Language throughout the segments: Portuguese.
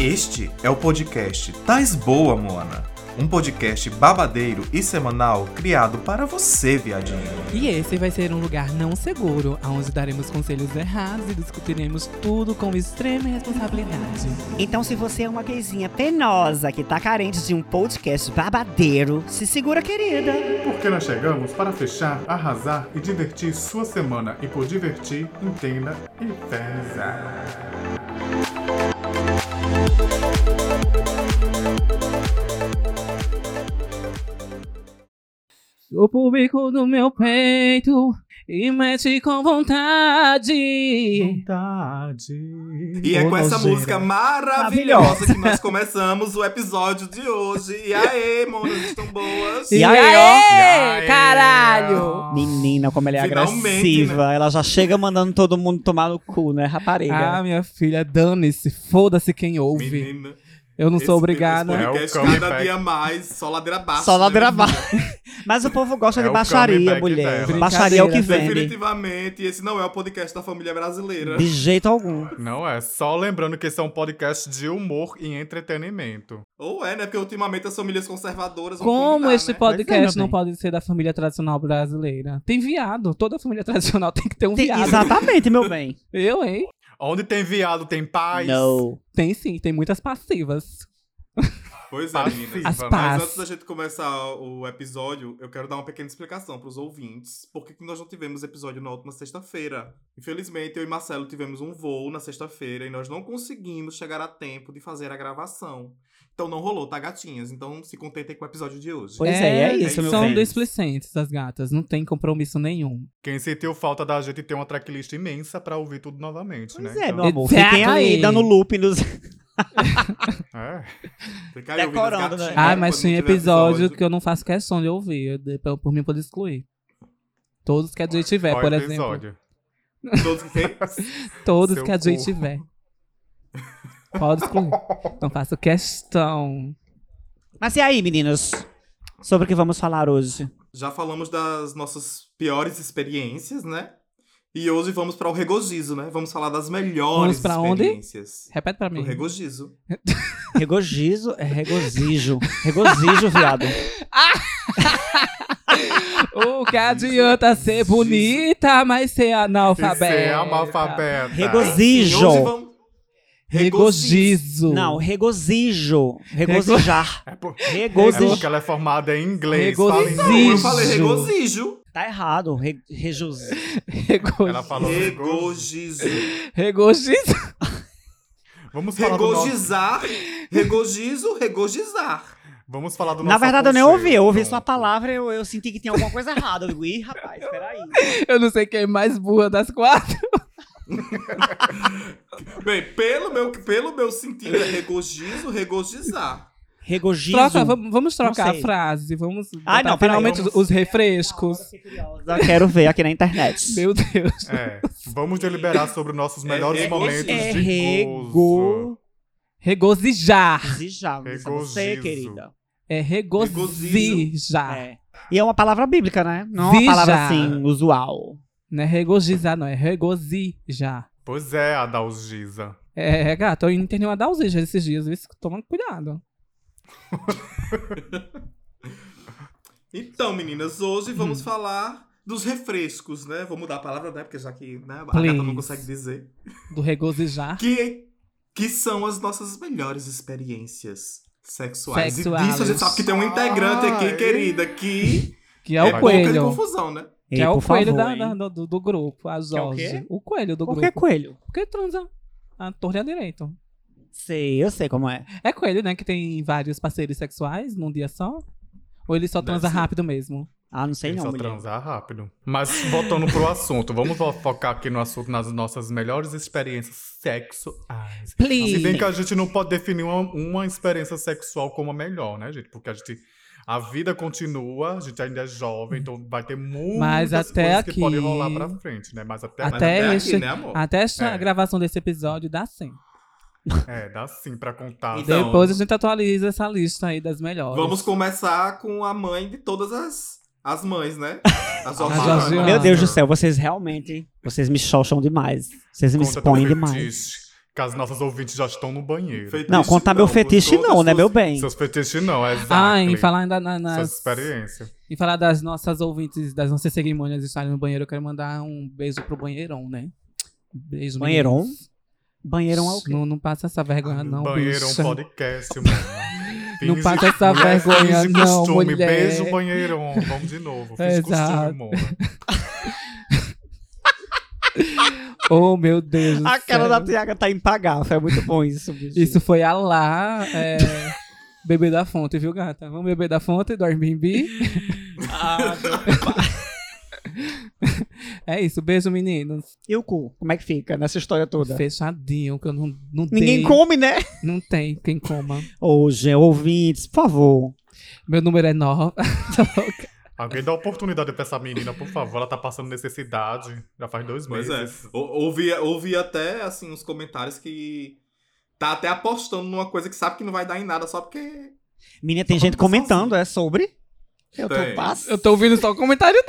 Este é o podcast Tais Boa, Moana. Um podcast babadeiro e semanal criado para você, viadinho. E esse vai ser um lugar não seguro, onde daremos conselhos errados e discutiremos tudo com extrema responsabilidade. Então, se você é uma gayzinha penosa que tá carente de um podcast babadeiro, se segura, querida. Porque nós chegamos para fechar, arrasar e divertir sua semana. E por divertir, entenda e pesa. O público do meu peito e mete com vontade. Vontade. E é com essa música maravilhosa que nós começamos o episódio de hoje. E aê, monas, estão boas? E, E aí, aí, ó? E aí, caralho! Menina, como ela é Finalmente, agressiva. Ela já chega mandando todo mundo tomar no cu, né, rapariga? Ah, minha filha, dane-se, foda-se quem ouve. Menina. Eu não sou esse- obrigada. Esse É o podcast comeback. cada dia mais, só ladeira abaixo. Só ladeira né? abaixo. Mas o povo gosta É de o baixaria, comeback mulher. dela. Baixaria é o que vende. Definitivamente, esse não é o podcast da família brasileira. De jeito algum. Não é, só lembrando que esse é um podcast de humor e entretenimento. Ou é, né? Porque ultimamente as famílias conservadoras vão Como este né? podcast Pois é, meu não pode ser da família tradicional brasileira? Tem viado. Toda família tradicional tem que ter um Tem- viado. exatamente, meu bem. Eu, hein? Onde tem viado, tem paz. Não. Tem sim, tem muitas passivas. Pois é, meninas. As Mas antes da gente começar o episódio, eu quero dar uma pequena explicação para os ouvintes. Por que que nós não tivemos episódio na última sexta-feira? Infelizmente, eu e Marcelo tivemos um voo na sexta-feira e nós não conseguimos chegar a tempo de fazer a gravação. Então não rolou, tá, gatinhas? Então se contentem com o episódio de hoje. Pois é, é isso, meu São bem. displicentes as gatas, não tem compromisso nenhum. Quem sentiu falta da gente ter uma tracklist imensa pra ouvir tudo novamente, Pois né? é, Então, meu amor. Exactly. Fiquem aí, dando loop nos... é. Fica aí Decorando, né? Ah, quando mas tem tiver episódio que eu não faço questão de ouvir, eu por, mim pode excluir. Todos que a gente tiver, por exemplo. episódio? Todos que tem? Todos Seu que a gente tiver. Pode excluir. Não faço questão. Mas e aí, meninos? Sobre o que vamos falar hoje? Já falamos das nossas piores experiências, né? E hoje vamos para o regozijo, né? Vamos falar das melhores Vamos pra onde? experiências. Repete pra O mim. regozijo. Regozijo é regozijo. Regozijo, viado. O que adianta ser bonita, mas ser analfabeta? Ser é analfabeta. Regozijo. Regozijo. Não, regozijo. Regozijar. É, por... é Regozijo. porque ela é formada em inglês. Regozijo. fala eu falei Regozijo. regozijo. Tá errado. Re, rejuz- Rego... Ela falou regozijo. Regozijo. Regozijo. Vamos falar do nosso... Regozizar. Regozizo, regozizar. Vamos falar do Na nosso verdade, eu nem ouvi. Eu ouvi sua palavra eu, eu senti que tinha alguma coisa errada. Eu digo, ih, rapaz, peraí. Eu não sei quem é mais burra das quatro. Bem, pelo meu, pelo meu sentido é regozizo, regozizar. Regozijo. Troca, vamos, vamos trocar a frase. Vamos. Ai, botar não, finalmente vamos- os refrescos. Já quero ver aqui na internet. Meu Deus. É, vamos deliberar sobre os nossos melhores regozijo. momentos É de gozo. Regozijar. regozijar. É você, Regozijo. querida. É regozijar. É. E é uma palavra bíblica, né? Não é uma palavra assim, usual. Não é regozizar, não. É regozijar. Pois é, Adalgisa. É, gato, eu internei uma dalzija esses dias. Isso, toma cuidado. Então, meninas, hoje Hum. vamos falar dos refrescos, né? Vou mudar a palavra, né? Porque já que né, a Please. gata não consegue dizer. Do regozijar. Que, que são as nossas melhores experiências sexuais. Sexuais. E disso a gente sabe que tem um integrante aqui, Ai. querida, que Que é é o boca de coelho. confusão, né? Que Ei, é o por coelho favor, da- da- do, do grupo, a é o Jorge. quê? o coelho do Por grupo. que coelho? Porque transa a torre à direito. Sei, eu sei como é. É coelho, né? Que tem vários parceiros sexuais num dia só? Ou ele só Deve transa ser. rápido mesmo? Ah, não sei Tem não, só mulher. transar rápido. Mas voltando pro assunto, vamos fo- focar aqui no assunto, nas nossas melhores experiências sexuais. Please. Se bem que a gente não pode definir uma, uma experiência sexual como a melhor, né, gente? Porque a gente. A vida continua, a gente ainda é jovem, então vai ter muitas Mas até coisas aqui- que podem rolar pra frente, né? Mas até, Mas Até até este- aqui, né, amor? Até esta É. gravação desse episódio dá sim. É, dá sim pra contar. Então, Depois a gente atualiza essa lista aí das melhores. Vamos começar com a mãe de todas as, as mães, né? As. Meu. Deus do céu, vocês realmente. Vocês me xoxam demais. Vocês me Conta expõem demais. As nossas ouvintes já estão no banheiro. Fetiche Não, contar meu fetiche não, né, meu bem? Seus fetiches não, é exato. Ah, em falar ainda na- nas, Suas experiências. em falar das nossas ouvintes, das nossas cerimônias estarem no banheiro, eu quero mandar um beijo pro banheirão, né? Beijo, Banheirão? meninos. Banheirão é o quê? Não, não passa essa vergonha, não, banheiro um bicha. podcast, mano. Não passa essa vergonha, não, costume. mulher. Beijo, banheirão. Vamos de novo. Finge Exato. costume, mona. Oh, meu Deus do A cara da Tiaga tá impagável. É muito bom isso, bicho. Isso foi a lá, é, beber da fonte, viu, gata? Vamos beber da fonte do Airbnb? Ah, É isso, beijo, meninos. e o cu? Como é que fica nessa história toda? Fechadinho, que eu não, não Ninguém dei- come, né? Não tem quem coma. Hoje, ouvintes, por favor. Meu número é 9. Alguém dá oportunidade pra essa menina, por favor. Ela tá passando necessidade. Já faz dois Pois meses. é. Ou- Ouvi, ouvi até, assim, uns comentários que tá até apostando numa coisa que sabe que não vai dar em nada só porque. Menina, tem Só gente comentando, é sobre? Eu tô passando. Eu tô ouvindo só o comentário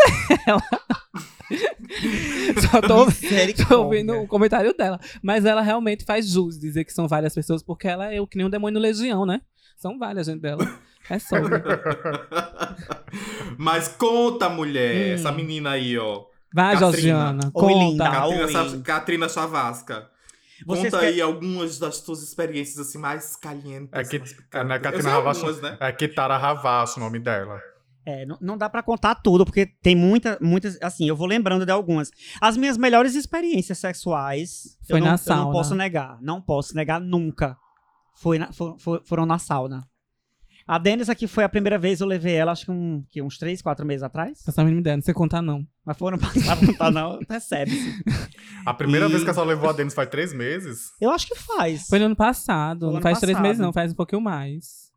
dela. só tô, tô ouvindo o comentário dela. Mas ela realmente faz jus dizer que são várias pessoas, porque ela é o que nem um demônio legião, né? São várias, gente dela. É sobre. Mas conta, mulher, Hum. essa menina aí, ó. Vai, Catrina. Georgiana. Oi, Conta. linda. Catrina, oi. Sa- Catrina Chavasca. Vocês Conta quer- aí algumas das tuas experiências assim mais calientes. É que, mais é, é. Eu Catina sei Ravacho, algumas, né? é Kitara Ravacho o nome dela. É, não, não dá pra contar tudo, porque tem muita, muitas, assim, eu vou lembrando de algumas. As minhas melhores experiências sexuais, Foi eu, não, na eu sauna. não posso negar, não posso negar nunca. Foi na- for- for- foram na sauna. A Denis aqui foi a primeira vez, eu levei ela, acho que, um, que uns três, quatro meses atrás. Essa menina ideia, não sei contar, não. Mas foram passar, não tá não, percebe-se. A primeira E- vez que a senhora levou a Denis faz três meses. Eu acho que faz. Foi no ano passado. Foi não ano faz três passado. meses, não. Faz um pouquinho mais.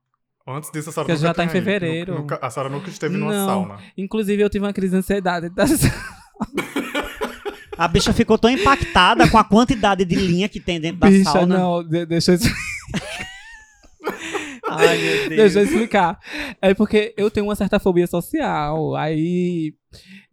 Antes disso, a senhora Porque nunca já tá em ido. fevereiro. Nunca- a senhora nunca esteve numa Não. sauna. Inclusive, eu tive uma crise de ansiedade. A bicha ficou tão impactada com a quantidade de linha que tem dentro da Bicha, sauna. não. de- deixa eu Ai, meu Deus. Deixa eu explicar. É porque eu tenho uma certa fobia social. Aí.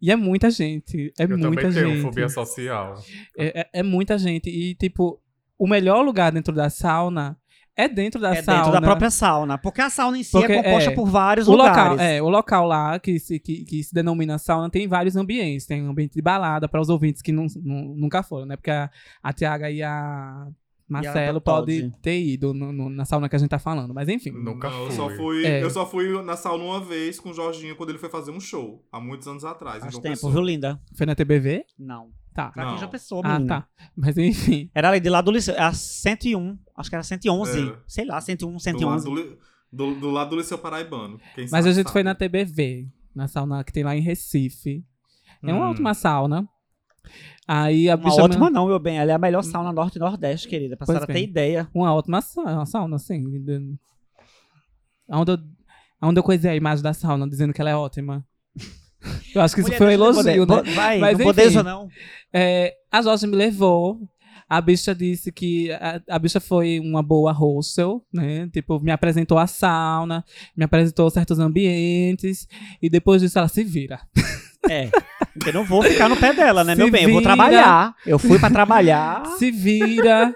E é muita gente. É Eu muita também gente. tenho fobia social. É, é- é muita gente. E, tipo, o melhor lugar dentro da sauna é dentro da É sauna. dentro da própria sauna. Porque a sauna em si Porque, é composta é, por vários O lugares. local, é, o local lá que se, que, que se denomina sauna tem vários ambientes. Tem um ambiente de balada para os ouvintes que não, não- nunca foram, né? Porque a, a Tiaga e a Marcelo pode. pode ter ido no- no- na sauna que a gente tá falando. Mas enfim. Nunca Não, eu fui. só fui. É. Eu só fui na sauna uma vez com o Jorginho quando ele foi fazer um show, há muitos anos atrás. Faz João tempo, então viu, linda? Foi na TBV? Não. Tá. Pra quem já pensou, Ah, menina. tá. Mas enfim. Era ali de lá do liceu. Era 101. Acho que era 111. Era. Sei lá, 101, Do lado 111. do, li- do, do lado do Liceu Paraibano. Quem Mas sabe, a gente sabe. foi na TBV, na sauna que tem lá em Recife. É uma Hum. ótima sauna. Aí a Uma bicha. ótima não, meu bem. Ela é a melhor sauna norte e nordeste, querida. Pra senhora ter ideia. Uma ótima sauna, assim. de- Onde eu, onde eu coisei a imagem da sauna dizendo que ela é ótima. Eu acho que isso Mulher, foi um elogio, poder- né? Vai, Mas não enfim. podeja não. É, a Jorge me levou. A bicha disse que a, a bicha foi uma boa hostel, né? Tipo, me apresentou a sauna, me apresentou certos ambientes. E depois disso ela se vira. É. Eu não vou ficar no pé dela, né, Se meu bem? Eu vou vira. trabalhar. Eu fui pra trabalhar. Se vira.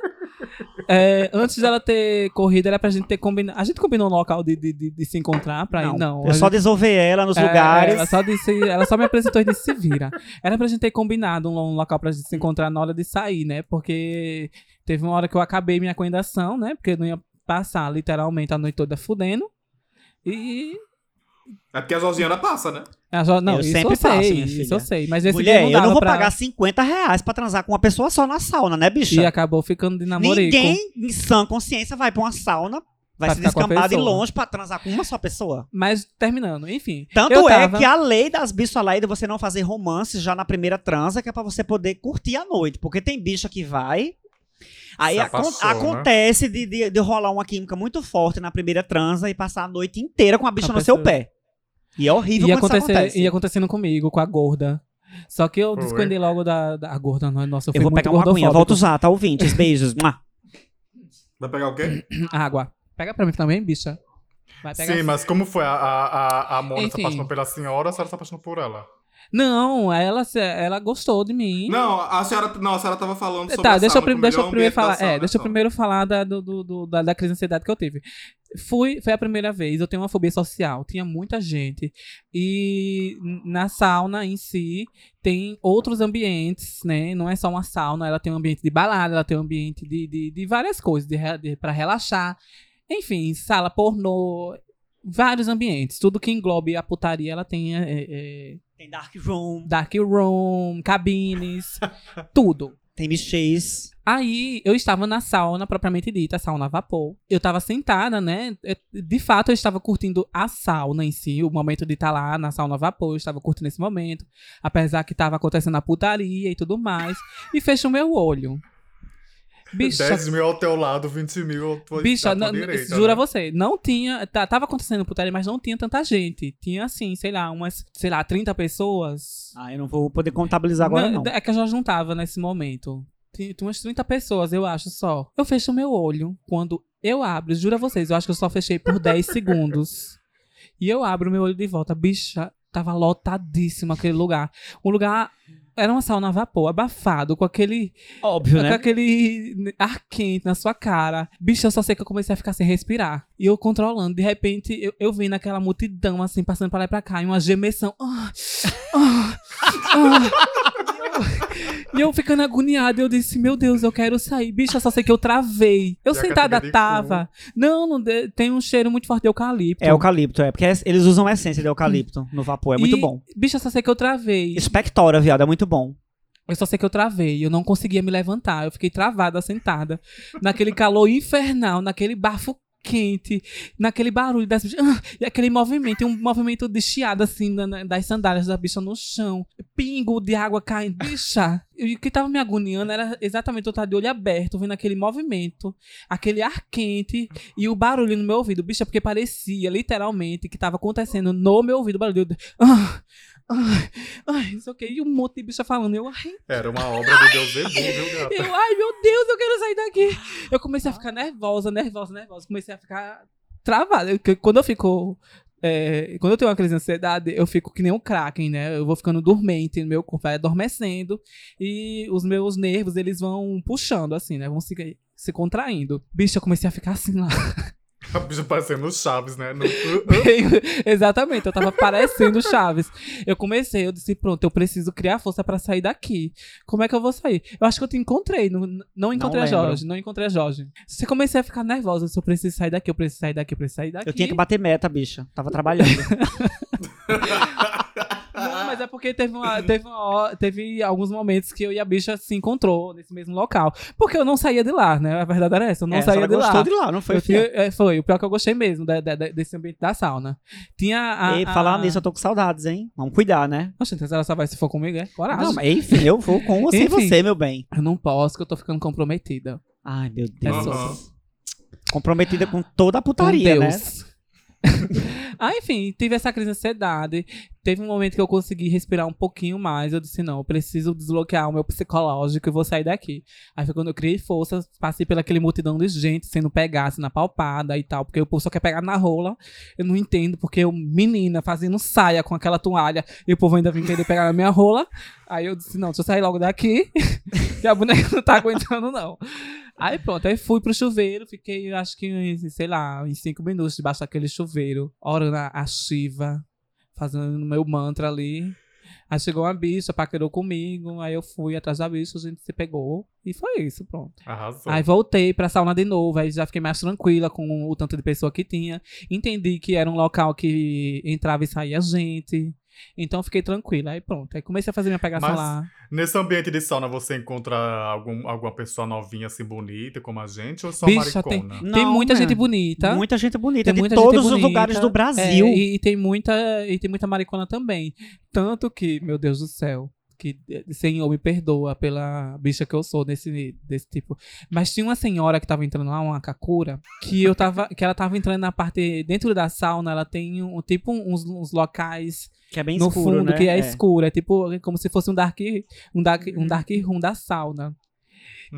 É, antes dela ter corrido, era pra gente ter combinado. A gente combinou um local de, de, de, de se encontrar pra ir. Não. Eu a só gente- ela nos É, lugares. Ela só, disse, ela só me apresentou e disse se vira. Era pra gente ter combinado um, um local pra gente se encontrar na hora de sair, né? Porque teve uma hora que eu acabei minha coendação, né? Porque eu não ia passar literalmente a noite toda fudendo. E. É porque a Georgiana passa, né? a Jo- não, Eu isso sempre eu sei, passo, minha isso filha. eu sei. Mas esse dia Mulher, não eu não vou pra... pagar 50 reais pra transar com uma pessoa só na sauna, né, bicha? E acabou ficando de namorico. Ninguém em sã consciência vai pra uma sauna, vai Pra se descambar de longe pra transar com uma só pessoa. Mas terminando, enfim. Tanto eu é tava- que a lei das bichas lá é de você não fazer romance já na primeira transa, que é pra você poder curtir a noite. Porque tem bicha que vai. Aí acon- apaixona. acontece de, de, de rolar uma química muito forte na primeira transa e passar a noite inteira com a bicha A no seu pessoa- pé. E é horrível ia, quando isso acontecer, acontece. ia acontecendo comigo, com a gorda. Só que eu descuidei logo da, da a gorda. não- Nossa, eu fui Eu vou muito pegar uma aguinha, volto usar, tá ouvintes? Beijos. Vai pegar o quê? Água. Pega pra mim também, bicha. Vai pegar Sim, assim. mas como foi? A, a, a, a Mona se Enfim. apaixonou pela senhora ou a senhora se apaixonou por ela? Não, ela, se- ela gostou de mim. Não, a senhora, não, a senhora tava falando sobre Tá, a deixa eu, sauna, prim- que o deixa eu primeiro falar. É, deixa eu primeiro falar da, do- do- da, da crise de ansiedade que eu tive. Fui, foi a primeira vez, eu tenho uma fobia social, tinha muita gente. E na sauna em si tem outros ambientes, né? Não é só uma sauna, ela tem um ambiente de balada, ela tem um ambiente de, de, de várias coisas, de, de, para relaxar. Enfim, sala pornô, vários ambientes. Tudo que englobe a putaria, ela tem é, é, Tem Dark Room, dark room, cabines, tudo. tem Chase. Aí eu estava na sauna propriamente dita, sauna a vapor. Eu estava sentada, né? Eu- De fato, eu estava curtindo a sauna em si, o momento de estar lá na sauna a vapor. Eu estava curtindo esse momento, apesar que estava acontecendo a putaria e tudo mais. E fecho o meu olho. Bicha, 10 mil ao teu lado, 20 mil ao tua, bicha, não- direita. jura né? você, não tinha. tá- tava acontecendo putaria, mas não tinha tanta gente. Tinha assim, sei lá, umas, sei lá, 30 pessoas. Ah, eu não vou poder contabilizar agora, não. É que a Jorge não tava nesse momento. Tinha tinha umas 30 pessoas, eu acho, só. Eu fecho o meu olho. Quando eu abro, juro a vocês, eu acho que eu só fechei por 10 segundos. E eu abro meu olho de volta. Bicha, tava lotadíssimo aquele lugar. Um lugar. Era uma sauna a vapor, abafado, com aquele. Óbvio, Com né? aquele ar quente na sua cara. Bicho, eu só sei que eu comecei a ficar sem respirar. E eu controlando. De repente, eu, eu vi naquela multidão, assim, passando pra lá e pra cá, e uma gemessão. Ah, ah, ah. E eu ficando agoniada, eu disse, meu Deus, eu quero sair. Bicho, eu só sei que eu travei. Eu E a sentada tava. Não, não de- tem um cheiro muito forte de eucalipto. É eucalipto, é. Porque eles usam a essência de eucalipto no vapor. É muito E, bom. Bicho, eu só sei que eu travei. Expectora, viado, é muito bom. Eu só sei que eu travei, eu não conseguia me levantar, eu fiquei travada, sentada, naquele calor infernal, naquele bafo quente, naquele barulho das bichas, ah, e aquele movimento, um movimento de chiado assim das sandálias da bicha no chão, pingo de água caindo, bicha. E o que tava me agoniando era exatamente eu estar de olho aberto, vendo aquele movimento, aquele ar quente e o barulho no meu ouvido, bicha, porque parecia literalmente que tava acontecendo no meu ouvido, barulho. de- Ah, Ai, ai, isso ok. E um monte de bicha falando. Eu, ai, Era uma obra de Deus Zebu, viu, gata? eu, ai, meu Deus, eu quero sair daqui. Eu comecei a ficar nervosa, nervosa, nervosa. Comecei a ficar travada. Eu- Quando eu fico. é, quando eu tenho uma crise de ansiedade, eu fico que nem um kraken, né? Eu vou ficando dormente, meu corpo vai adormecendo e os meus nervos, eles vão puxando, assim, né? Vão se, se contraindo. Bicho, eu comecei a ficar assim lá. A bicha parecendo o Chaves, né? No- Exatamente, eu tava parecendo Chaves. Eu comecei, eu disse, pronto, eu preciso criar força pra sair daqui. Como é que eu vou sair? Eu acho que eu te encontrei, não, não encontrei a lembro. Jorge, não encontrei a Jorge. Você comecei a ficar nervosa, eu disse, eu preciso sair daqui, eu preciso sair daqui, eu preciso sair daqui. Eu tinha que bater meta, bicha. Tava trabalhando. Não, mas é porque teve, uma, teve, uma teve alguns momentos que eu e a bicha se encontrou nesse mesmo local. Porque eu não saía de lá, né? A verdade era essa, eu não É, saía de lá. gostou de lá, não foi, Eu tinha- é, foi, o pior que eu gostei mesmo da- da- desse ambiente da sauna. Tinha a. E a... falar nisso, eu tô com saudades, hein? Vamos cuidar, né? Oxe, então ela só vai se for comigo, é? Coragem. Não, mas enfim, eu vou com você e Enfim. você, meu bem. Eu não posso, que eu tô ficando comprometida. Ai, meu É Deus. Comprometida com toda a putaria, né? Ah, enfim, tive essa crise de ansiedade. Teve um momento que eu consegui respirar um pouquinho mais. Eu disse, não, eu preciso desbloquear o meu psicológico e vou sair daqui. Aí foi quando eu criei forças, passei pela aquele multidão de gente sendo pegada, sendo apalpada e tal. Porque o povo só quer pegar na rola. Eu não entendo, porque eu, menina, fazendo saia com aquela toalha e o povo ainda vem querer pegar na minha rola. Aí eu disse, não, deixa eu sair logo daqui, que a boneca não tá aguentando, não. Aí pronto, aí fui pro chuveiro, fiquei, acho que, sei lá, uns cinco minutos debaixo daquele chuveiro, orando a, a Shiva, fazendo meu mantra ali. Aí chegou uma bicha, paquerou comigo, aí eu fui atrás da bicha, a gente se pegou, e foi isso, pronto. Arrasou. Aí voltei pra sauna de novo, aí já fiquei mais tranquila com o tanto de pessoa que tinha. Entendi que era um local que entrava e saía gente. Então fiquei tranquila. Aí pronto. Aí comecei a fazer minha pegação Mas- lá. Nesse ambiente de sauna, você encontra algum, alguma pessoa novinha, assim, bonita, como a gente, ou só Bicha, tem- maricona? tem Não, muita né? gente bonita. Muita gente bonita, Tem de muita todos gente os bonita, lugares do Brasil. É, e, e tem muita e tem muita maricona também. Tanto que, meu Deus do céu, que eh, Senhor me perdoa pela bicha que eu sou desse, desse tipo. Mas tinha uma senhora que tava entrando lá, uma Kakura, que eu tava que ela tava entrando na parte dentro da sauna, ela tem um tipo uns, uns locais Que é bem no escuro, fundo né? que é, escuro, é tipo como se fosse um dark um dark um dark room da sauna.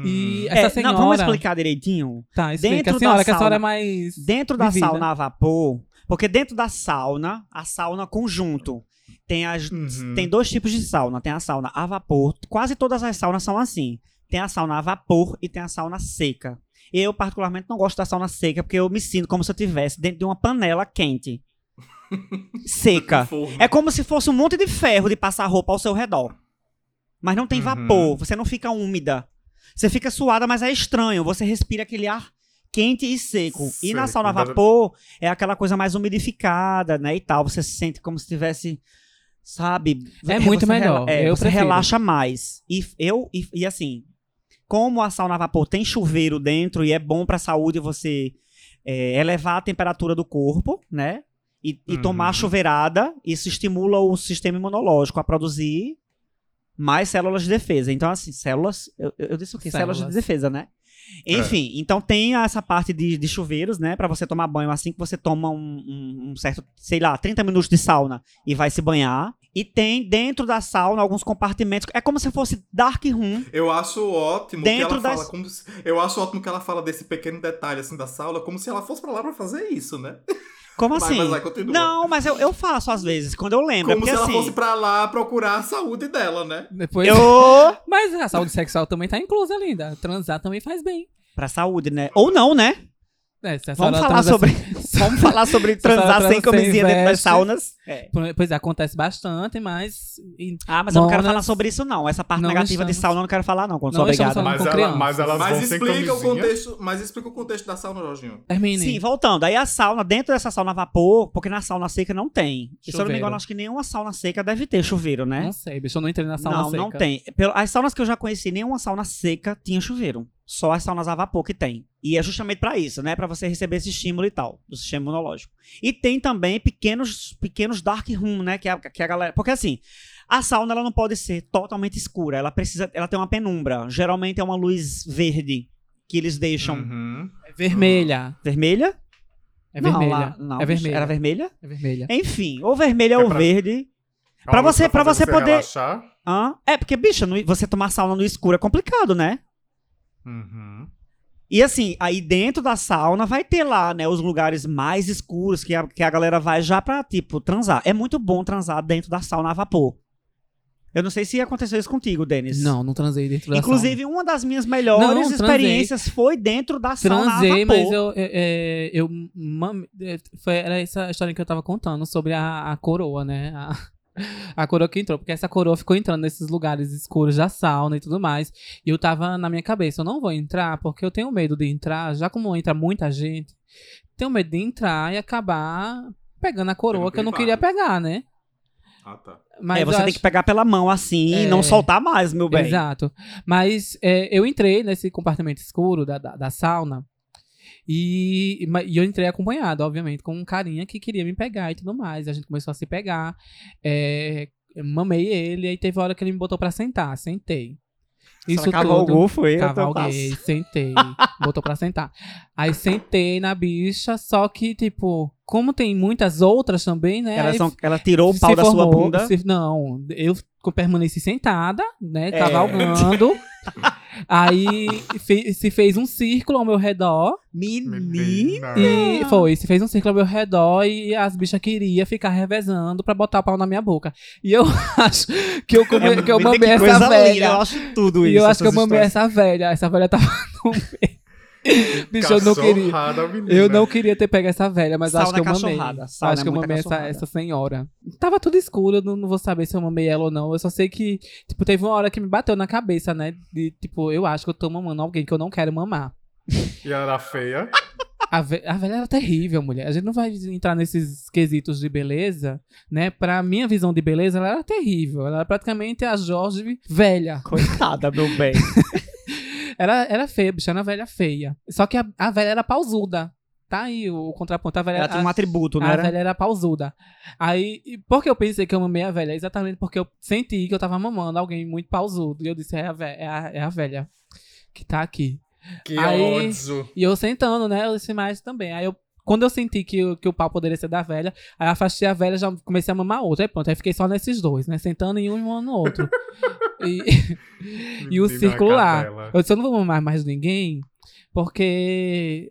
E Hum. essa É, senhora não, vamos explicar direitinho. Tá, explica Dentro a senhora, da que a senhora é mais Dentro da vivida. sauna a vapor, Porque dentro da sauna, a sauna conjunto, tem, as, Uhum. tem dois tipos de sauna. Tem a sauna a vapor. Quase todas as saunas são assim. Tem a sauna a vapor e tem a sauna seca. Eu, particularmente, não gosto da sauna seca porque eu me sinto como se eu estivesse dentro de uma panela quente. Seca. É como se fosse um monte de ferro de passar roupa ao seu redor. Mas não tem Uhum. vapor, você não fica úmida. Você fica suada, mas é estranho. Você respira aquele ar quente e seco. E na sauna a vapor é aquela coisa mais umidificada, né? E tal. Você se sente como se tivesse. Sabe? É muito você melhor. rela- é, Eu você prefiro. relaxa mais. E eu e, e assim, como a sauna a vapor tem chuveiro dentro e é bom pra saúde você é, elevar a temperatura do corpo, né? E, e Uhum. tomar chuveirada, isso estimula o sistema imunológico a produzir mais células de defesa. Então, assim, células. Eu, eu disse o quê? Células, de Células. defesa, né? Enfim, então tem essa parte de, de chuveiros, né? Pra você tomar banho assim que você toma um, um- um certo, sei lá, 30 minutos de sauna e vai se banhar. E tem dentro da sauna alguns compartimentos. É como se fosse dark room. Eu acho ótimo Dentro que ela das- fala como Eu acho ótimo que ela fala desse pequeno detalhe assim da sauna, como se ela fosse pra lá pra fazer isso, né? Como Vai, assim? mas vai, continua. Não, mas eu, eu faço às vezes, quando eu lembro. é Como porque se ela assim. fosse pra lá procurar a saúde dela, né? Depois... Eu. Mas a saúde sexual também tá inclusa, linda. Transar também faz bem. Pra saúde, né? Ou não, né? É, se a Vamos falar transa sobre. Vamos falar sobre transar sem camisinha dentro das saunas. É. Pois é, acontece bastante, mas. Ah, mas eu não quero Monas- falar sobre isso, não. Essa parte Não negativa de estamos- sauna eu não quero falar, não, quando Não sou obrigada. Mas, com ela, mas elas Mas vão sem explica, o contexto, mas explica o contexto da sauna, Jorginho. Termine. Sim, voltando. Aí a sauna, dentro dessa sauna a vapor, porque na sauna seca não tem. E se eu não me engano, acho que nenhuma sauna seca deve ter chuveiro, né? Não sei, bicho, eu não entrei na sauna não, seca. não tem. Pelo- As saunas que eu já conheci, nenhuma sauna seca tinha chuveiro. Só as saunas a vapor que tem. E é justamente pra isso, né? Pra você receber esse estímulo e tal, do sistema imunológico. E tem também pequenos, pequenos dark room, né? Que a, que a galera. Porque assim, a sauna ela não pode ser totalmente escura. Ela precisa. Ela tem uma penumbra. Geralmente é uma luz verde que eles deixam. Uhum. É vermelha. Vermelha? É Não, vermelha. lá- não, é vermelha. Era vermelha? É vermelha. Enfim, ou vermelha É ou pra- verde. É luz você- pra fazer você poder- relaxar. Hã? É, porque, bicha, no- você tomar sauna no escuro é complicado, né? Uhum. E assim, aí dentro da sauna vai ter lá, né, os lugares mais escuros que a, que a galera vai já pra, tipo, transar. É muito bom transar dentro da sauna a vapor. Eu não sei se aconteceu isso contigo, Denis. Não, não transei dentro da Inclusive, uma das minhas melhores Não, transei. experiências foi dentro da sauna Transei, a vapor. mas eu. é, é, eu mam- é, foi, era essa história que eu tava contando sobre a, a coroa, né? A, a coroa que entrou. Porque essa coroa ficou entrando nesses lugares escuros da sauna e tudo mais. E eu tava na minha cabeça, eu não vou entrar porque eu tenho medo de entrar. Já como entra muita gente, tenho medo de entrar e acabar pegando a coroa que eu não queria pegar, né? Ah, tá. Mas é, você tem acho- que pegar pela mão assim e É. não soltar mais, meu bem. Exato. Mas é, eu entrei nesse compartimento escuro da, da, da sauna e, e eu entrei acompanhado, obviamente, com um carinha que queria me pegar e tudo mais. A gente começou a se pegar. é, mamei ele, aí teve hora que ele me botou pra sentar. Sentei. Isso Isso cavalgou, foi? Cavalguei, sentei, botou pra sentar. Aí sentei na bicha, só que, tipo, como tem muitas outras também, né? Ela, são- ela tirou o pau da sua formou, bunda. se- não, eu permaneci sentada, né, É. cavalgando. Aí fe- se fez um círculo ao meu redor. Menina. E foi, se fez um círculo ao meu redor e as bichas queriam ficar revezando pra botar o pau na minha boca. E eu acho que eu, come, que eu mamei É que essa coisa linda, velha. eu acho tudo E isso. eu acho que eu mamei essa velha. Essa velha tava no meio. Bicho, eu não queria. Eu não queria ter pego essa velha, mas acho que eu mamei. Acho é que eu mamei essa, essa senhora. Tava tudo escuro, eu não, não vou saber se eu mamei ela ou não. Eu só sei que, tipo, teve uma hora que me bateu na cabeça, né? De, tipo, eu acho que eu tô mamando alguém que eu não quero mamar. E ela era feia. A, ve- a velha era terrível, mulher. A gente não vai entrar nesses quesitos de beleza, né? Pra minha visão de beleza, ela era terrível. Ela era praticamente a Jorge velha. Coitada, meu bem. Era, era feia, bicha, era uma velha feia. Só que a, a velha era pausuda. Tá aí o, contraponto. A velha, Ela tinha um atributo, não a era? velha era pausuda. Aí, por que eu pensei que eu mamei a velha? Exatamente porque eu senti que eu tava mamando alguém muito pausudo. E eu disse, é a, ve- é a, é a velha que tá aqui. Que Aí- ódio. E eu sentando, né? Eu disse, mas também. Aí eu, quando eu senti que, o- que o pau poderia ser da velha, aí afastei a velha já comecei a mamar outra. Aí pronto, aí fiquei só nesses dois, né? Sentando em um e mamando no outro. e, e o círculo lá. Eu disse, eu não vou mamar mais ninguém, porque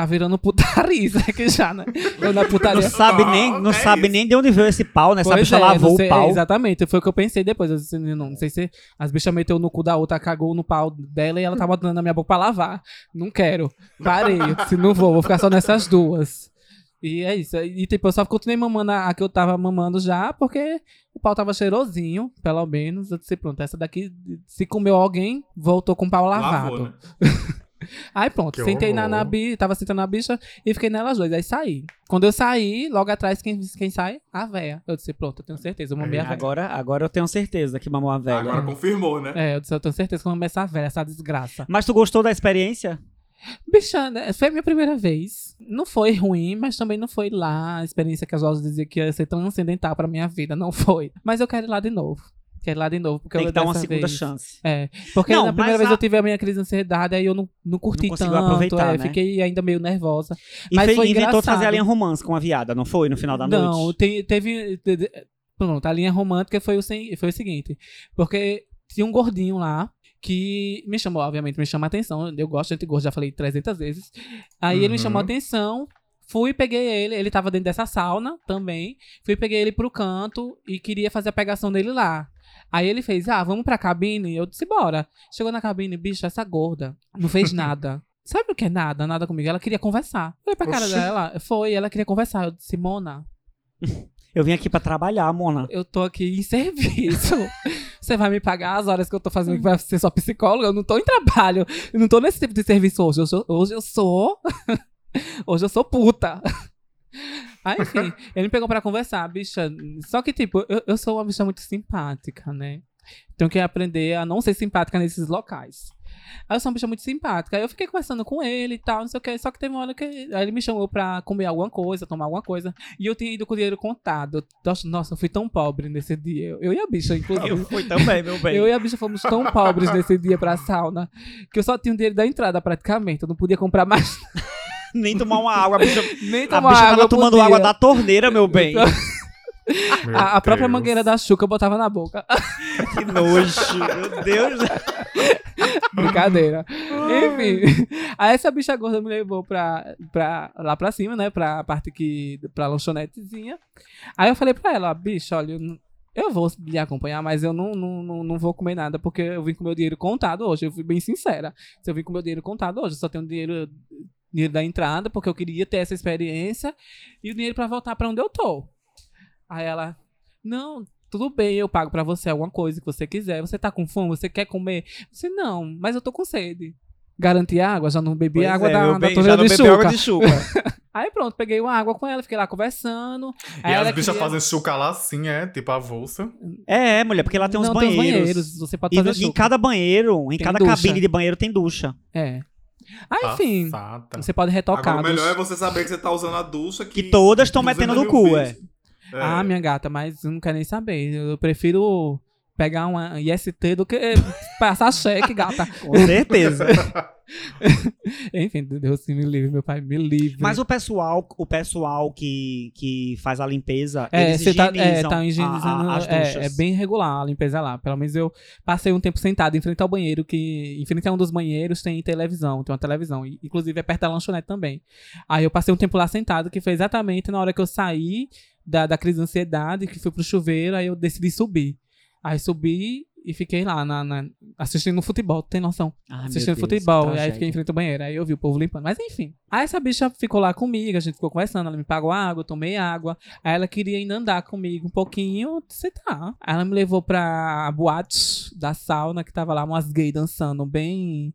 tá virando putaria isso aqui já, né? Eu na Não putaria. sabe Não, nem, não é sabe isso. nem de onde veio esse pau, né? Essa Pois bicha é, lavou você- o pau. é, exatamente, foi o que eu pensei depois. Eu disse, não, não sei se as bichas meteu no cu da outra, cagou no pau dela e ela tá botando na minha boca pra lavar. Não quero. Parei. Disse, não vou, vou ficar só nessas duas. E é isso. E tipo, eu só continuei mamando a, a que eu tava mamando já, porque o pau tava cheirosinho, pelo menos. Eu disse, pronto, essa daqui, se comeu alguém, voltou com o pau lavado. Lavou, né? Aí pronto, Que sentei na, na bicha, tava sentando na bicha e fiquei nelas duas. Aí saí. Quando eu saí, logo atrás, quem, quem sai? A véia. Eu disse, pronto, eu tenho certeza, eu mamei a véia. Agora, agora eu tenho certeza que mamou a velha. Agora confirmou, né? É, eu disse, eu tenho certeza que eu mamei essa velha, essa desgraça. Mas tu gostou da experiência? Bicha, né, foi a minha primeira vez. Não foi ruim, mas também não foi lá a experiência que as outras diziam que ia ser tão acidental pra minha vida. Não foi. Mas eu quero ir lá de novo. Quero ir lá de novo. Porque Tem eu que dar uma segunda vez- chance. É, porque Não, na primeira vez a- eu tive a minha crise de ansiedade, aí eu não, não curti Não tanto, aproveitar, é, né? fiquei ainda meio nervosa. E Mas foi inventou engraçado. fazer a linha romance com a viada, não foi? No final da Não, noite? te- teve. te- te- Pronto, a linha romântica foi o, sem- foi o seguinte. Porque tinha um gordinho lá que me chamou, obviamente, me chama a atenção. Eu gosto de gente gorda, já falei 300 vezes. Aí ele me Uhum. chamou a atenção. Fui, peguei ele, ele tava dentro dessa sauna também. Fui, peguei ele pro canto e queria fazer a pegação dele lá. Aí ele fez, ah, vamos pra cabine? Eu disse, bora. Chegou na cabine, bicho, essa gorda não fez nada. Sabe o que é nada? Nada comigo. Ela queria conversar. Olhei pra cara Oxi. dela, foi, ela queria conversar. Eu disse, Mona, Eu vim aqui pra trabalhar, Mona. eu tô aqui em serviço. Você vai me pagar as horas que eu tô fazendo que vai ser só psicóloga? Eu não tô em trabalho. Eu não tô nesse tipo de serviço hoje. Eu sou- hoje eu sou. hoje eu sou puta. Aí, enfim, ele me pegou pra conversar, bicha. Só que, tipo, eu, eu sou uma bicha muito simpática, né? Tenho que aprender a não ser simpática nesses locais. Aí eu sou uma bicha muito simpática. Aí eu fiquei conversando com ele e tal, não sei o que. Só que teve uma hora que aí ele me chamou pra comer alguma coisa, tomar alguma coisa. E eu tinha ido com o dinheiro contado. Nossa, Nossa, eu fui tão pobre nesse dia. Eu, eu e a bicha, inclusive. Eu fui também, meu bem. Eu e a bicha fomos tão pobres nesse dia pra sauna que eu só tinha o dinheiro da entrada praticamente. Eu não podia comprar mais Nem tomar uma água. A bicha, nem a tomar bicha água. tava tomando podia. água da torneira, meu bem. Meu A, a própria Deus. mangueira da Xuca eu botava na boca. que nojo. Meu Deus. Brincadeira. Enfim. Aí essa bicha gorda me levou pra, pra, lá pra cima, né? Pra parte que. pra lanchonetezinha. Aí eu falei pra ela, bicha, olha. Eu vou lhe acompanhar, mas eu não, não, não, não vou comer nada, porque eu vim com meu dinheiro contado hoje. Eu fui bem sincera. Se eu vim com meu dinheiro contado hoje, eu só tenho dinheiro, dinheiro da entrada, porque eu queria ter essa experiência, e o dinheiro pra voltar pra onde eu tô. Aí ela, não, tudo bem, eu pago pra você alguma coisa que você quiser. Você tá com fome? Você quer comer? Eu disse, não, mas eu tô com sede. Garanti água, já não bebi Pois água é, da, meu da bem, torneira já não de bebeu água chuca. de chuca. Aí pronto, peguei uma água com ela, fiquei lá conversando. E as ela bichas queria- fazem chuca lá assim, é? Tipo avulsa. É, mulher, porque lá tem uns não, banheiros. Tem uns banheiros, você pode E fazer no- em chuca. cada banheiro, em Tem cada ducha. cabine de banheiro tem ducha. É. Aí, enfim, Passada. você pode retocar. Agora o melhor é você saber que você tá usando a ducha que... Que todas estão 200 metendo no cu, é. É. Ah, minha gata, mas eu não quero nem saber. Eu prefiro pegar uma IST do que passar cheque, gata. Com certeza. Enfim, Deus me livre, meu pai, me livre. Mas o pessoal, o pessoal que, que faz a limpeza, É, eles tá, é, tá a- higienizando. a- as é, é bem regular a limpeza lá. Pelo menos eu passei um tempo sentado em frente ao banheiro, que em frente a um dos banheiros tem televisão, tem uma televisão. Inclusive é perto da lanchonete também. Aí eu passei um tempo lá sentado, que foi exatamente na hora que eu saí da, da crise de ansiedade, que fui pro chuveiro, aí eu decidi subir. Aí subi e fiquei lá na, na- assistindo futebol, tem noção? Meu assistindo Deus, futebol. E aí fiquei em frente ao banheiro. Aí eu vi o povo limpando. Mas enfim. Aí essa bicha ficou lá comigo, a gente ficou conversando. Ela me pagou água, eu tomei água. Aí ela queria ainda andar comigo um pouquinho. Disse, tá. Aí ela me levou pra boate da sauna, que tava lá umas gays dançando bem.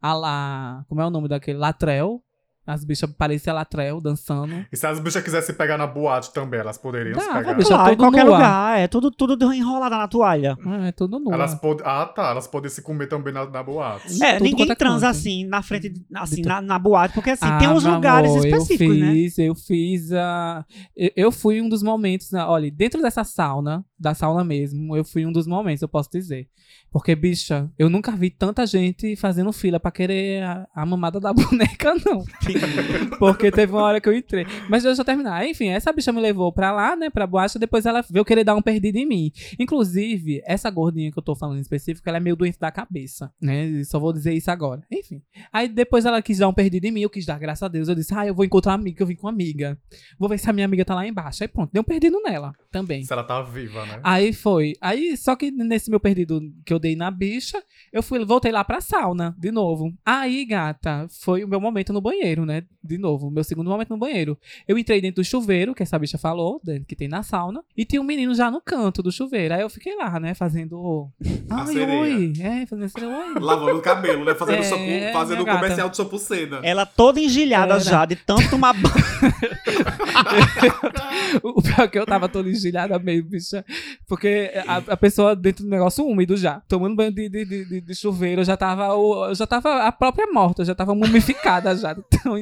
A lá. Como é o nome daquele? Latrel. As bichas pareciam Latrel dançando. E se as bichas quisessem pegar na boate também, elas poderiam se Dava, pegar. bicha. Claro, em tudo qualquer nua. lugar, é tudo, tudo enrolado na toalha. Ah, é tudo nu. Elas pod... Ah, tá. Elas podem se comer também na, na boate. É, Tudo ninguém é transa canto. assim na frente, de- assim, na, na boate, porque assim, Ah, tem uns lugares amor, específicos, eu né? fiz, Eu fiz a. Eu, eu fui um dos momentos. né, olha, dentro dessa sauna, da sauna mesmo, eu fui um dos momentos, eu posso dizer. Porque, bicha, eu nunca vi tanta gente fazendo fila pra querer a, a mamada da boneca, não. Porque teve uma hora que eu entrei. Mas deixa eu terminar. Enfim, essa bicha me levou pra lá, né, pra boate, depois ela veio querer dar um perdido em mim. Inclusive, essa gordinha que eu tô falando em específico, ela é meio doente da cabeça, né? E Só vou dizer isso agora. Enfim. Aí depois ela quis dar um perdido em mim, eu quis dar, graças a Deus. Eu disse, ah, eu vou encontrar uma amiga, eu vim com uma amiga. Vou ver se a minha amiga tá lá embaixo. Aí pronto, deu um perdido nela também. Se ela tá viva, né? Aí foi. Aí, só que nesse meu perdido que eu dei na bicha, eu fui, voltei lá pra sauna, de novo. Aí, gata, foi o meu momento no banheiro, né? De novo, meu segundo momento no banheiro. Eu entrei dentro do chuveiro, que essa bicha falou, dentro- que tem na sauna, e tinha um menino já no canto do chuveiro. Aí eu fiquei lá, né, fazendo. Ai, oi. É, fazendo sereia, oi. Lavando o cabelo, né? Fazendo, É, fazendo gata. comercial de chapucena. Ela toda engilhada Era. já, de tanto tomar banho. O pior é que eu tava toda engilhada mesmo, bicha. Porque a, a pessoa dentro do negócio úmido já, tomando banho de, de, de, de- chuveiro, eu já tava, já tava a própria morta, eu já tava mumificada já. Então,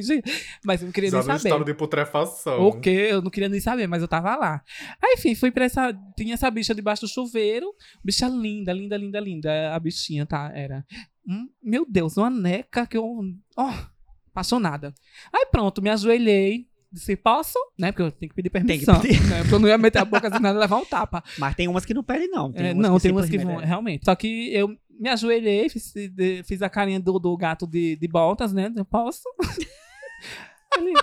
mas eu não queria Já nem saber. estado de putrefação. O quê? Eu não queria nem saber, mas eu tava lá. Aí, enfim, fui pra essa. Tinha essa bicha debaixo do chuveiro. Bicha linda, linda, linda, linda. A bichinha, tá? Era. Hum, meu Deus, uma neca que eu. Ó, apaixonada. Aí pronto, me ajoelhei. Disse, posso? Né? Porque eu tenho que pedir Tem que permissão. pedir. Né? Porque eu não ia meter a boca assim nada e levar um tapa. Mas tem umas que não pedem, não. É, não, tem umas que vão, realmente. Só que eu me ajoelhei, fiz, de- fiz a carinha do, do gato de, de botas, né? Eu posso? Ele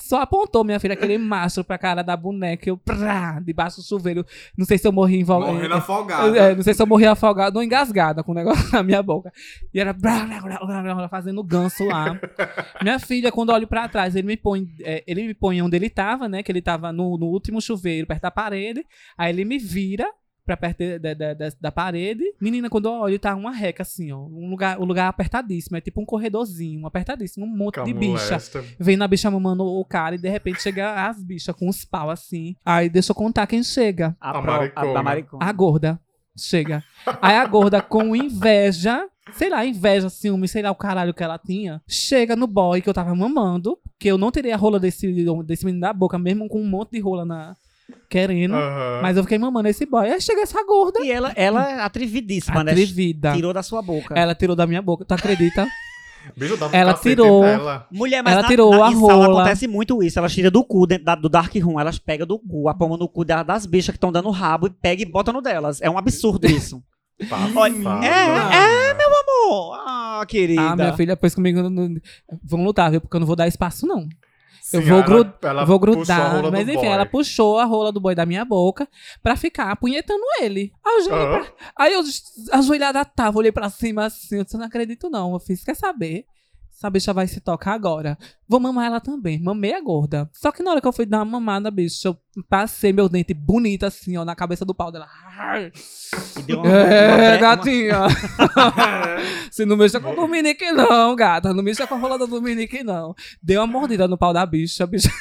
só apontou, minha filha, aquele mastro pra cara da boneca. Eu, prá, debaixo do chuveiro. Não sei se eu morri envolvido. Morrendo afogada. É, não sei se eu morri afogado ou engasgada com o negócio na minha boca. E era brá, brá, brá, fazendo ganso lá. minha filha, quando olho pra trás, ele me põe, é, ele me põe onde ele tava, né? Que ele tava no, no último chuveiro, perto da parede. Aí ele me vira pra perto da, da, da, da parede. Menina, quando eu olho, tá uma reca assim, ó. Um lugar, um lugar apertadíssimo. É tipo um corredorzinho, um apertadíssimo. Um monte de bicha. Vem a bicha mamando o cara e de repente chega as bichas com os pau assim. Aí deixa eu contar quem chega. A, A pro- a maricona. A gorda chega. Aí a gorda, com inveja, sei lá, inveja, ciúme, sei lá o caralho que ela tinha, chega no boy que eu tava mamando, que eu não teria a rola desse, desse menino da boca, mesmo com um monte de rola na. Querendo. Aham. Mas eu fiquei mamando esse boy. Aí chega essa gorda, E ela, ela é atrevidíssima, né? atrevida. Tirou da sua boca. Ela tirou da minha boca, tu acredita? Bicho, dava um Ela tirou. Mulher, mas Ela na, tirou na, a rola. acontece muito isso. Elas tiram do cu, dentro da- do Dark Room. Elas pegam do cu, a palma no cu da- das bichas que estão dando rabo e pega e bota no delas. É um absurdo isso. Passada. É, é, meu amor. Ah, querida. Ah, minha filha, pois comigo vão lutar, viu? Porque eu não vou dar espaço, não. Eu Sim, vou, ela- vou grudar. Mas enfim, boy. ela puxou a rola do boy da minha boca pra ficar apunhetando ele. Aí eu, Aham. pra- aí eu ajoelhada tava, olhei pra cima assim, eu disse, não acredito não. Eu fiz, quer saber? Essa bicha vai se tocar agora. Vou mamar ela também. Mamei a gorda. Só que na hora que eu fui dar uma mamada, bicho, eu passei meu dente bonito assim, ó, na cabeça do pau dela. E deu uma- É, uma- gatinha. Se não mexa com o Dominique, não, gata. Não mexa com a rola do Dominique, não. Deu uma mordida no pau da bicha, a bicha.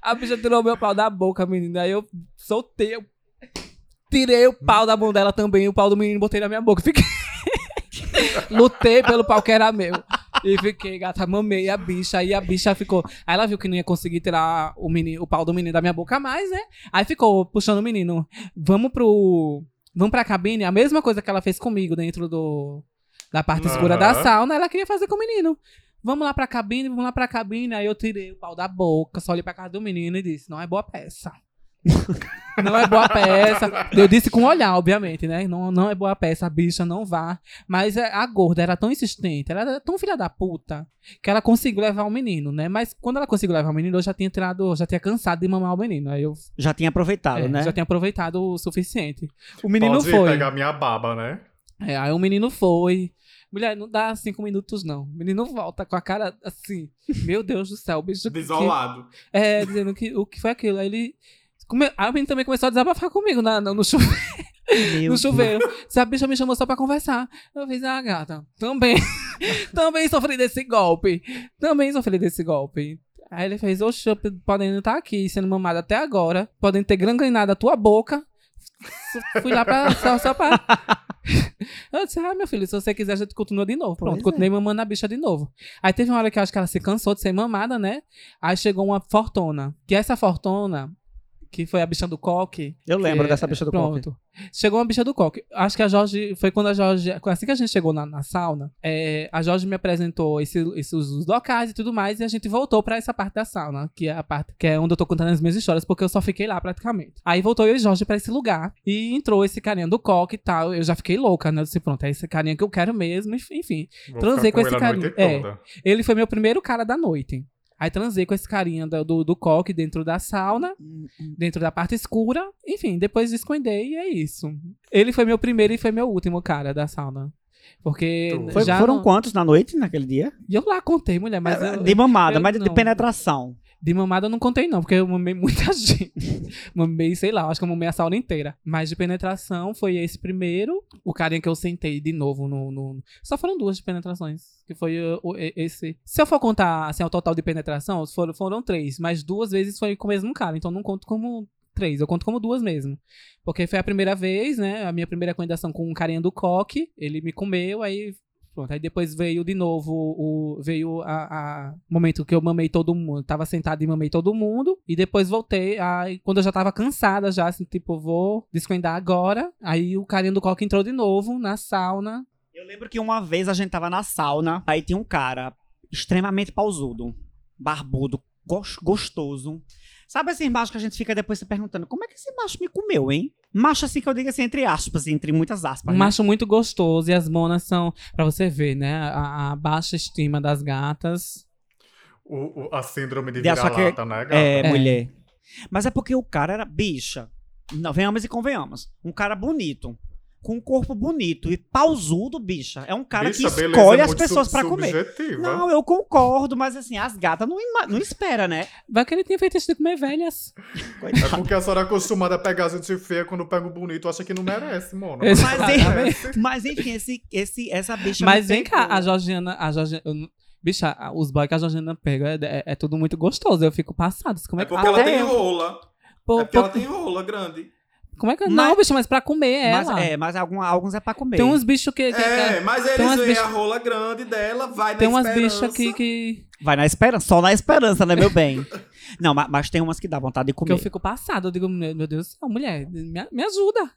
A bicha tirou meu pau da boca, menina. Aí eu soltei. eu Tirei o pau da mão dela também. O pau do menino botei na minha boca. Fiquei. Lutei pelo pau que era meu. E fiquei, gata, mamei a bicha. Aí a bicha ficou. Aí ela viu que não ia conseguir tirar o, menino, o pau do menino da minha boca mais, né? Aí ficou puxando o menino. Vamos pro. Vamos pra cabine. A mesma coisa que ela fez comigo dentro do. Da parte escura da Aham. sauna, ela queria fazer com o menino. Vamos lá pra cabine, vamos lá pra cabine. Aí eu tirei o pau da boca, só olhei pra casa do menino e disse: Não é boa peça. não é boa peça. Eu disse com olhar, obviamente, né? Não, não é boa peça, a bicha não vá. Mas é, a gorda era tão insistente, ela era tão filha da puta, que ela conseguiu levar o menino, né? Mas quando ela conseguiu levar o menino, eu já tinha tirado, já tinha cansado de mamar o menino. Aí eu Já tinha aproveitado, é, né? já tinha aproveitado o suficiente. O menino Pode foi. pegar minha baba, né? É, aí o menino foi. Mulher, não dá cinco minutos, não. O menino volta com a cara assim. Meu Deus do céu, o bicho. que- Desolado. é, dizendo que o que foi aquilo. Aí ele. Come... Aí o menino também começou a desabafar comigo na, no, no chuveiro. Meu no Deus. chuveiro. Se a bicha me chamou só pra conversar. Eu fiz, ah, gata, também. também sofri desse golpe. Também sofri desse golpe. Aí ele fez, oxe, eu podendo estar aqui sendo mamado até agora, podendo ter granganado a tua boca. Fui lá pra, só, só pra. Eu disse, ah, meu filho, se você quiser, a gente continua de novo. Pronto, Pois é. continuei mamando a bicha de novo. Aí teve uma hora que eu acho que ela se cansou de ser mamada, né? Aí chegou uma fortuna. Que essa fortuna, que foi a bicha do coque. Eu lembro que- dessa bicha do coque. Pronto. Chegou uma bicha do coque. Acho que a Jorge. Foi quando a Jorge. Assim que a gente chegou na, na sauna, é, a Jorge me apresentou esse, esses os locais e tudo mais, e a gente voltou pra essa parte da sauna, que é a parte que é onde eu tô contando as minhas histórias, porque eu só fiquei lá praticamente. Aí voltou eu e Jorge pra esse lugar, e entrou esse carinha do coque e tal. Eu já fiquei louca, né? Eu disse, pronto, é esse carinha que eu quero mesmo, enfim. Vou Transei ficar com esse carinha. É. Ele foi meu primeiro cara da noite. Aí transei com esse carinha do, do, do coque dentro da sauna, dentro da parte escura. Enfim, depois descuidei e é isso. Ele foi meu primeiro e foi meu último cara da sauna. Porque. Foi- já foram não- quantos na noite, naquele dia? E eu lá contei, mulher, mas É, eu- de mamada, eu mas de, de não. penetração. De mamada eu não contei não, porque eu mamei muita gente. mamei, sei lá, acho que eu mamei a sauna inteira. Mas de penetração foi esse primeiro, o carinha que eu sentei de novo no... no- Só foram duas de penetrações, que foi o- esse... Se eu for contar, assim, o total de penetração, foram, foram três, mas duas vezes foi com o mesmo cara, então não conto como três, eu conto como duas mesmo. Porque foi a primeira vez, né, a minha primeira coindação com um carinha do coque, ele me comeu, aí Pronto, aí depois veio de novo o. Veio a, a momento que eu mamei todo mundo. Tava sentado e mamei todo mundo. E depois voltei. Aí, quando eu já tava cansada, já, assim, tipo, vou descuidar agora. Aí o carinha do coque entrou de novo na sauna. Eu lembro que uma vez a gente tava na sauna, aí tinha um cara extremamente pausudo, barbudo, gos- gostoso. Sabe esses machos que a gente fica depois se perguntando, como é que esse macho me comeu, hein? Macho assim que eu digo assim, entre aspas, entre muitas aspas. Um né? macho muito gostoso. E as monas são. Pra você ver, né? A, a baixa estima das gatas. O, o- a síndrome de vira-lata, né, gata? É, É. mulher. Mas é porque o cara era bicha. Não, venhamos e convenhamos. Um cara bonito. Com um corpo bonito e pausudo, bicha. É um cara Bicha, que escolhe é as pessoas pra comer. Não, eu concordo, mas assim, as gatas não, não espera, né? Vai que ele tinha feito isso de comer velhas. É Coitado. porque a senhora é acostumada a pegar gente feia quando pega o bonito, acha que não merece, mano. Exatamente. Mas enfim, esse, esse, essa bicha. Mas vem cá, a Georgiana. A Georgiana eu bicha, a- os boys que a Georgiana pega é, é- é tudo muito gostoso. Eu fico passado. Como é, É que porque ela tem eu- rola. Pô, É porque ela tem rola grande. Como é que. Mas- Não, bicho, mas pra comer Mas, ela. é, mas algum- alguns é pra comer. Tem uns bichos que. que- É, mas eles umas veem bichas- a rola grande dela, vai tem na umas esperança. bichas que, que, Vai na esperança, só na esperança, né, meu bem? Não, mas, mas tem umas que dá vontade de que comer. eu fico passado. Eu digo, meu meu Deus do céu, mulher, me, me ajuda.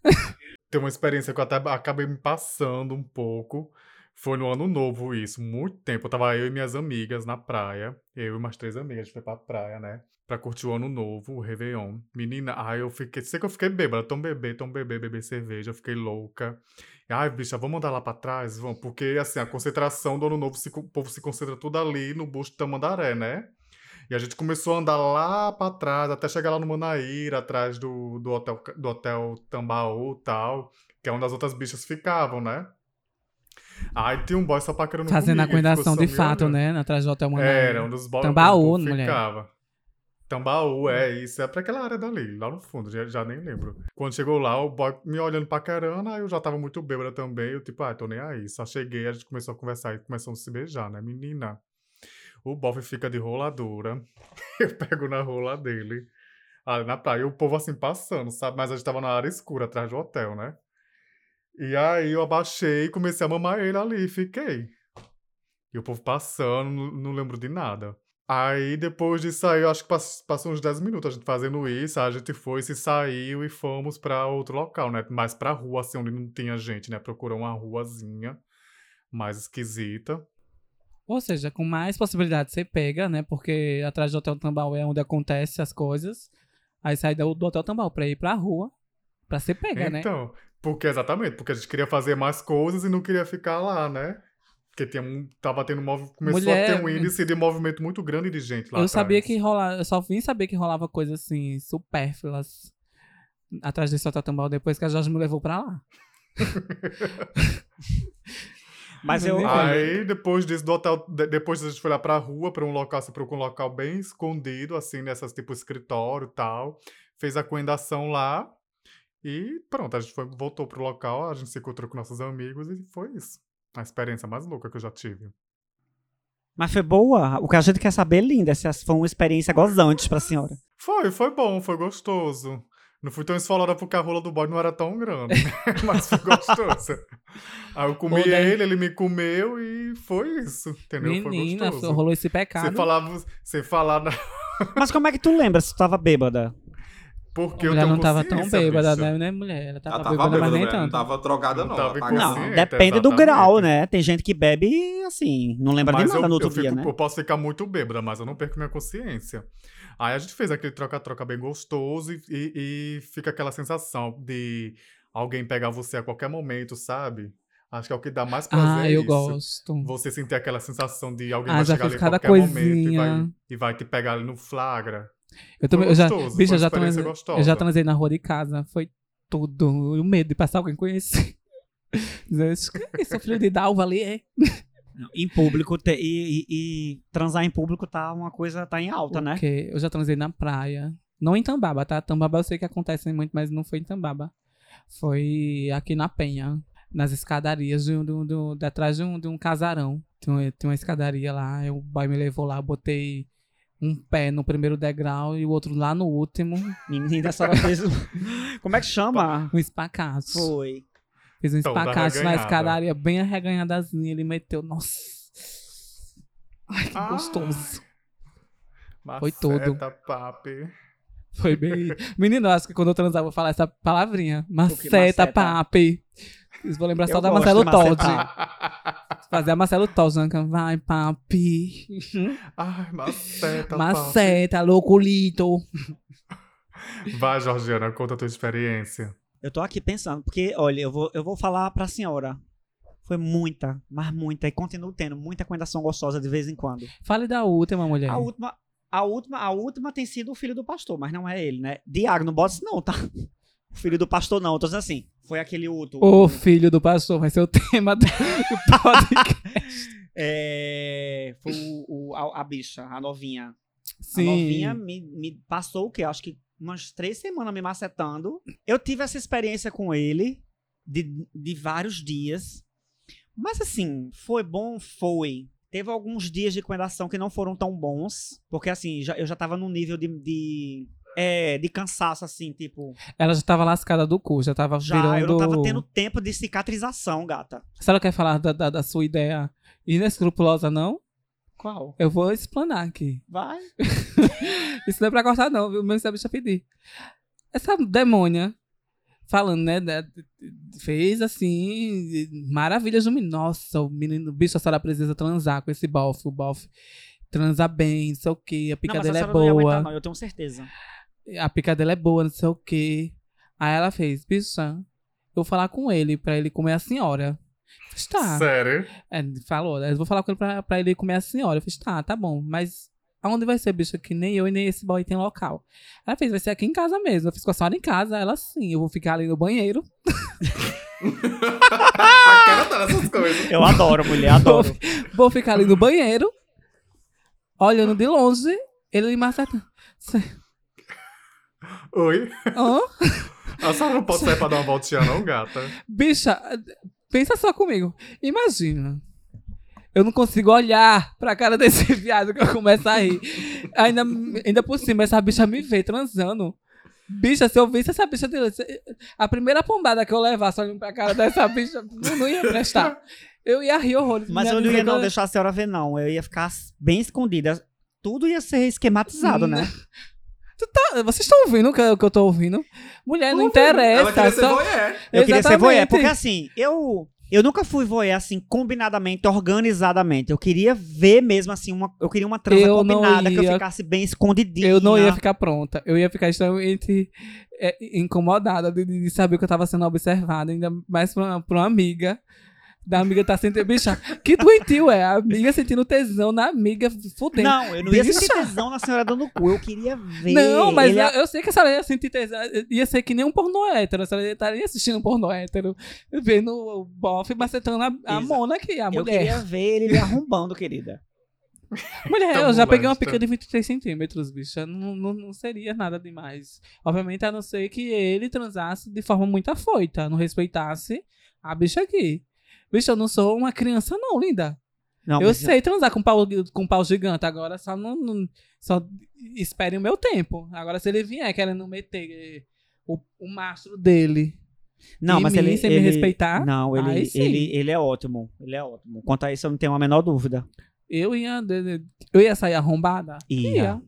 Tem uma experiência que eu até acabei me passando um pouco. Foi no ano novo isso, muito tempo. Eu tava eu e minhas amigas na praia. Eu e umas três amigas, a gente foi pra praia, né? Pra curtir o ano novo, o Réveillon. Menina, ai eu fiquei. Sei que eu fiquei bêbada, tão bebê, tão bebê, beber cerveja, eu fiquei louca. Ai, bicha, vamos andar lá pra trás? Vamos, porque assim, a concentração do ano novo, se, o povo se concentra tudo ali no busto da Mandaré, né? E a gente começou a andar lá pra trás, até chegar lá no Manaíra, atrás do, do, hotel, do hotel Tambaú e tal, que é onde as outras bichas ficavam, né? Aí tinha um boy só paquerando Fazendo a comigo, só de fato, né? Atrás do hotel Manaus. Era, um dos boys. Tambaú, povo mulher. Ficava. Tambaú, é isso. É pra aquela área dali, lá no fundo, já, já nem lembro. Quando chegou lá, o boy me olhando pra caramba, aí eu já tava muito bêbada também. Eu, tipo, ah, tô nem aí. Só cheguei, a gente começou a conversar e começamos a se beijar, né? Menina, o bofe fica de roladora. Eu pego na rola dele. Ali na praia, e o povo assim passando, sabe? Mas a gente tava na área escura, atrás do hotel, né? E aí eu abaixei e comecei a mamar ele ali e fiquei. E o povo passando, não, não lembro de nada. Aí depois disso aí, eu acho que pass- passou uns 10 minutos a gente fazendo isso, a gente foi, se saiu e fomos pra outro local, né? Mais pra rua, assim, onde não tinha gente, né? Procurou uma ruazinha mais esquisita. Ou seja, com mais possibilidade você pega, né? Porque atrás do Hotel Tambal é onde acontecem as coisas. Aí sai do, do Hotel Tambal pra ir pra rua. Pra ser pega, né? Então, porque exatamente, porque a gente queria fazer mais coisas e não queria ficar lá, né? Porque tinha, um- tava tendo começou Mulher, a ter um índice de movimento muito grande de gente lá Eu sabia atrás. que rolava. Eu só vim saber que rolava coisas assim, supérfluas atrás desse Hotel Tambal depois que a Jorge me levou pra lá. Mas eu. Aí, depois disso, do hotel, de- depois a gente foi lá pra rua, pra um local, assim, procurou um local bem escondido, assim, nessas, tipo, escritório e tal. Fez a coendação lá. E pronto, a gente foi, voltou pro local, a gente se encontrou com nossos amigos e foi isso. A experiência mais louca que eu já tive. Mas foi boa. O que a gente quer saber, linda, se essa foi uma experiência gozante pra senhora. Foi, foi bom, foi gostoso. Não fui tão esfolada porque a rola do boy não era tão grande, mas foi gostoso. Aí eu comi ele, ele me comeu e foi isso, entendeu? Menina, foi gostoso. rolou esse pecado. Você falava, você falar na, Mas como é que tu lembra se tu tava bêbada? Porque A eu mulher tenho não tava tão bêbada, bicha. né, né, mulher? Ela tava, Ela tava bêbada, bêbada, mas nem mulher, não tanto. tava drogada, Não não. tava ela. Não, depende do grau, né? Tem gente que bebe e, assim, não lembra Mas de nada eu, no outro eu, dia, fico- né? eu posso ficar muito bêbada, mas eu não perco minha consciência. Aí a gente fez aquele troca-troca bem gostoso e, e- e fica aquela sensação de alguém pegar você a qualquer momento, sabe? Acho que é o que dá mais prazer. Ah, é eu isso. gosto. Você sentir aquela sensação de alguém Ah, vai chegar ali a qualquer momento e vai, coisinha. e vai te pegar ali no flagra. Eu também, eu já, gostoso, bicho, eu já, transei, eu já transei na rua de casa. Foi tudo. O medo de passar alguém conhecer. "Esse- filho de Dalva ali é. Não, Em público, te- e, e- e transar em público tá uma coisa, tá em alta, né? Porque eu já transei na praia. Não em Tambaba, tá? Tambaba eu sei que acontece muito, mas não foi em Tambaba. Foi aqui na Penha, nas escadarias, do, do, do, de atrás de um, de um casarão. Tem uma, tem uma escadaria lá, o boy me levou lá, botei um pé no primeiro degrau e o outro lá no último, Menina, a senhora fez. um- Como é que chama? um espacaço. Foi. Fiz um Então, da espacate na escadaria, bem arreganhadazinha. Ele meteu, nossa. Ai, que Ah. gostoso. Foi tudo. Maceta, papi. Foi bem. Menino, acho que quando eu transar, eu vou falar essa palavrinha. Maceta, maceta? papi. Eu vou lembrar só Eu da Marcelo Todd. Fazer a Marcelo Todd, né? Vai, papi. Ai, maceta, papi. Maceta, louculito. Vai, Georgiana, conta a tua experiência. Eu tô aqui pensando, porque, olha, eu vou, eu vou falar pra senhora. Foi muita, mas muita, e continuo tendo muita coendação gostosa de vez em quando. Fale da última, mulher. A última, a última, a última tem sido o filho do pastor, mas não é ele, né? Diago, não bota isso não, tá? Filho do pastor não, eu tô dizendo assim, foi aquele outro. O filho do pastor vai ser o tema do, podcast. É, foi o, o- a, a bicha, a novinha. Sim. A novinha me, me passou o quê? Acho que umas três semanas me macetando. Eu tive essa experiência com ele de, de vários dias. Mas assim, foi bom? Foi. Teve alguns dias de recomendação que não foram tão bons. Porque assim, já- eu já tava num nível de. de é, de cansaço, assim, tipo. Ela já tava lascada do cu, já tava Já virando... eu não tava tendo tempo de cicatrização, gata. Se ela quer falar da, da, da sua ideia inescrupulosa, não, Qual? eu vou explanar aqui. Vai. Isso não é pra cortar, não, viu? Mesmo se a bicha pedir. Essa demônia, falando, né? da- fez assim, maravilhas no menino. Nossa, o menino, o bicho, a senhora precisa transar com esse bofe. O bofe transa bem, não sei o quê. A Não, pica mas a é senhora não ia aguentar, boa. não, eu tenho certeza. A pica dele é boa, não sei o quê. Aí ela fez, bicha, eu vou falar com ele pra ele comer a senhora. Eu Fiz, tá. Sério? É, falou, eu vou falar com ele pra, pra ele comer a senhora. Eu fiz, tá, tá bom, mas aonde vai ser, bicho? Que nem eu e nem esse boy tem local. Ela fez, vai ser aqui em casa mesmo. Eu fiz com a senhora em casa. Ela, sim, eu vou ficar ali no banheiro. a cara tá nessas coisas. Eu adoro, mulher, adoro. Vou ficar ali no banheiro, olhando de longe, ele me macetando. Oi? Hã? A senhora não pode sair pra dar uma voltinha, não, gata? Bicha, pensa só comigo. Imagina. Eu não consigo olhar pra cara desse viado que eu começo a rir. Ainda, ainda por cima, essa bicha me vê transando. Bicha, se eu visse essa bicha dele, a primeira pombada que eu levasse olhando pra cara dessa bicha, não, não ia prestar. Eu ia rir horrores. Mas eu não ia não deixar a senhora ver, não. Eu ia ficar bem escondida. Tudo ia ser esquematizado, né? Tu tá- vocês estão ouvindo o que, eu tô ouvindo? Mulher, não Ela interessa. queria ser só- voyeur. Eu queria ser voyeur, porque assim, eu, eu nunca fui voyeur assim, combinadamente, organizadamente. Eu queria ver mesmo assim, uma, eu queria uma transa Eu não combinada, que eu ia- ficasse bem escondidinha. Eu não ia ficar pronta. Eu ia ficar extremamente é, incomodada de, de saber que eu tava sendo observada, ainda mais uma, pra uma amiga. Da amiga tá sentindo. Bicha, que doentio é? A amiga sentindo tesão na amiga fudendo. Não, eu não ia Bicha. sentir tesão na senhora dando cu. Eu queria ver. Não, mas ele eu, eu sei que a senhora ia sentir tesão. Ia ser que nem um pornô hétero. A senhora estaria assistindo um pornô hétero, vendo o bofe macetando a, a mona aqui, a Eu mulher. queria ver ele me arrombando, querida. Mulher, Tá eu já peguei uma pica de 23 centímetros, bicha. Não, não, não seria nada demais. Obviamente, a não ser que ele transasse de forma muito afoita, não respeitasse a bicha aqui. Bicha, eu não sou uma criança, não, linda. Não, eu sei transar com pau, com pau gigante, agora só não, não- Só espere o meu tempo. Agora, se ele vier querendo meter eh, o, o mastro dele. Não, mas mim, ele, sem me ele- respeitar, Não, ele, aí sim. ele, ele é ótimo. Ele é ótimo. Quanto a isso, eu não tenho a menor dúvida. Eu ia, eu ia sair arrombada? Ia.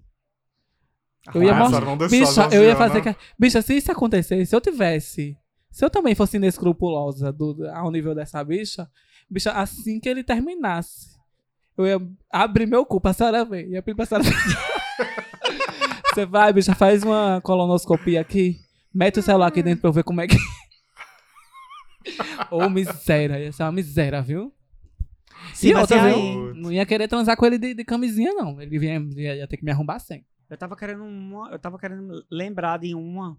Eu ia Ah, mostrar. Bicha, eu ia fazer. que- Bicha, se isso acontecesse, se eu tivesse. Se eu também fosse inescrupulosa do, ao nível dessa bicha, bicha, assim que ele terminasse, eu ia abrir meu cu pra senhora ver. Ia pedir pra senhora Você vai, bicha, faz uma colonoscopia aqui. Mete o celular aqui dentro pra eu ver como é que. Ô, miséria. Ia ser uma miséria, viu? Sim, e outra, viu? Não ia querer transar com ele de, de camisinha, não. Ele vinha, ia, ia ter que me arrombar sem. Eu tava querendo uma. Eu tava querendo lembrar de uma.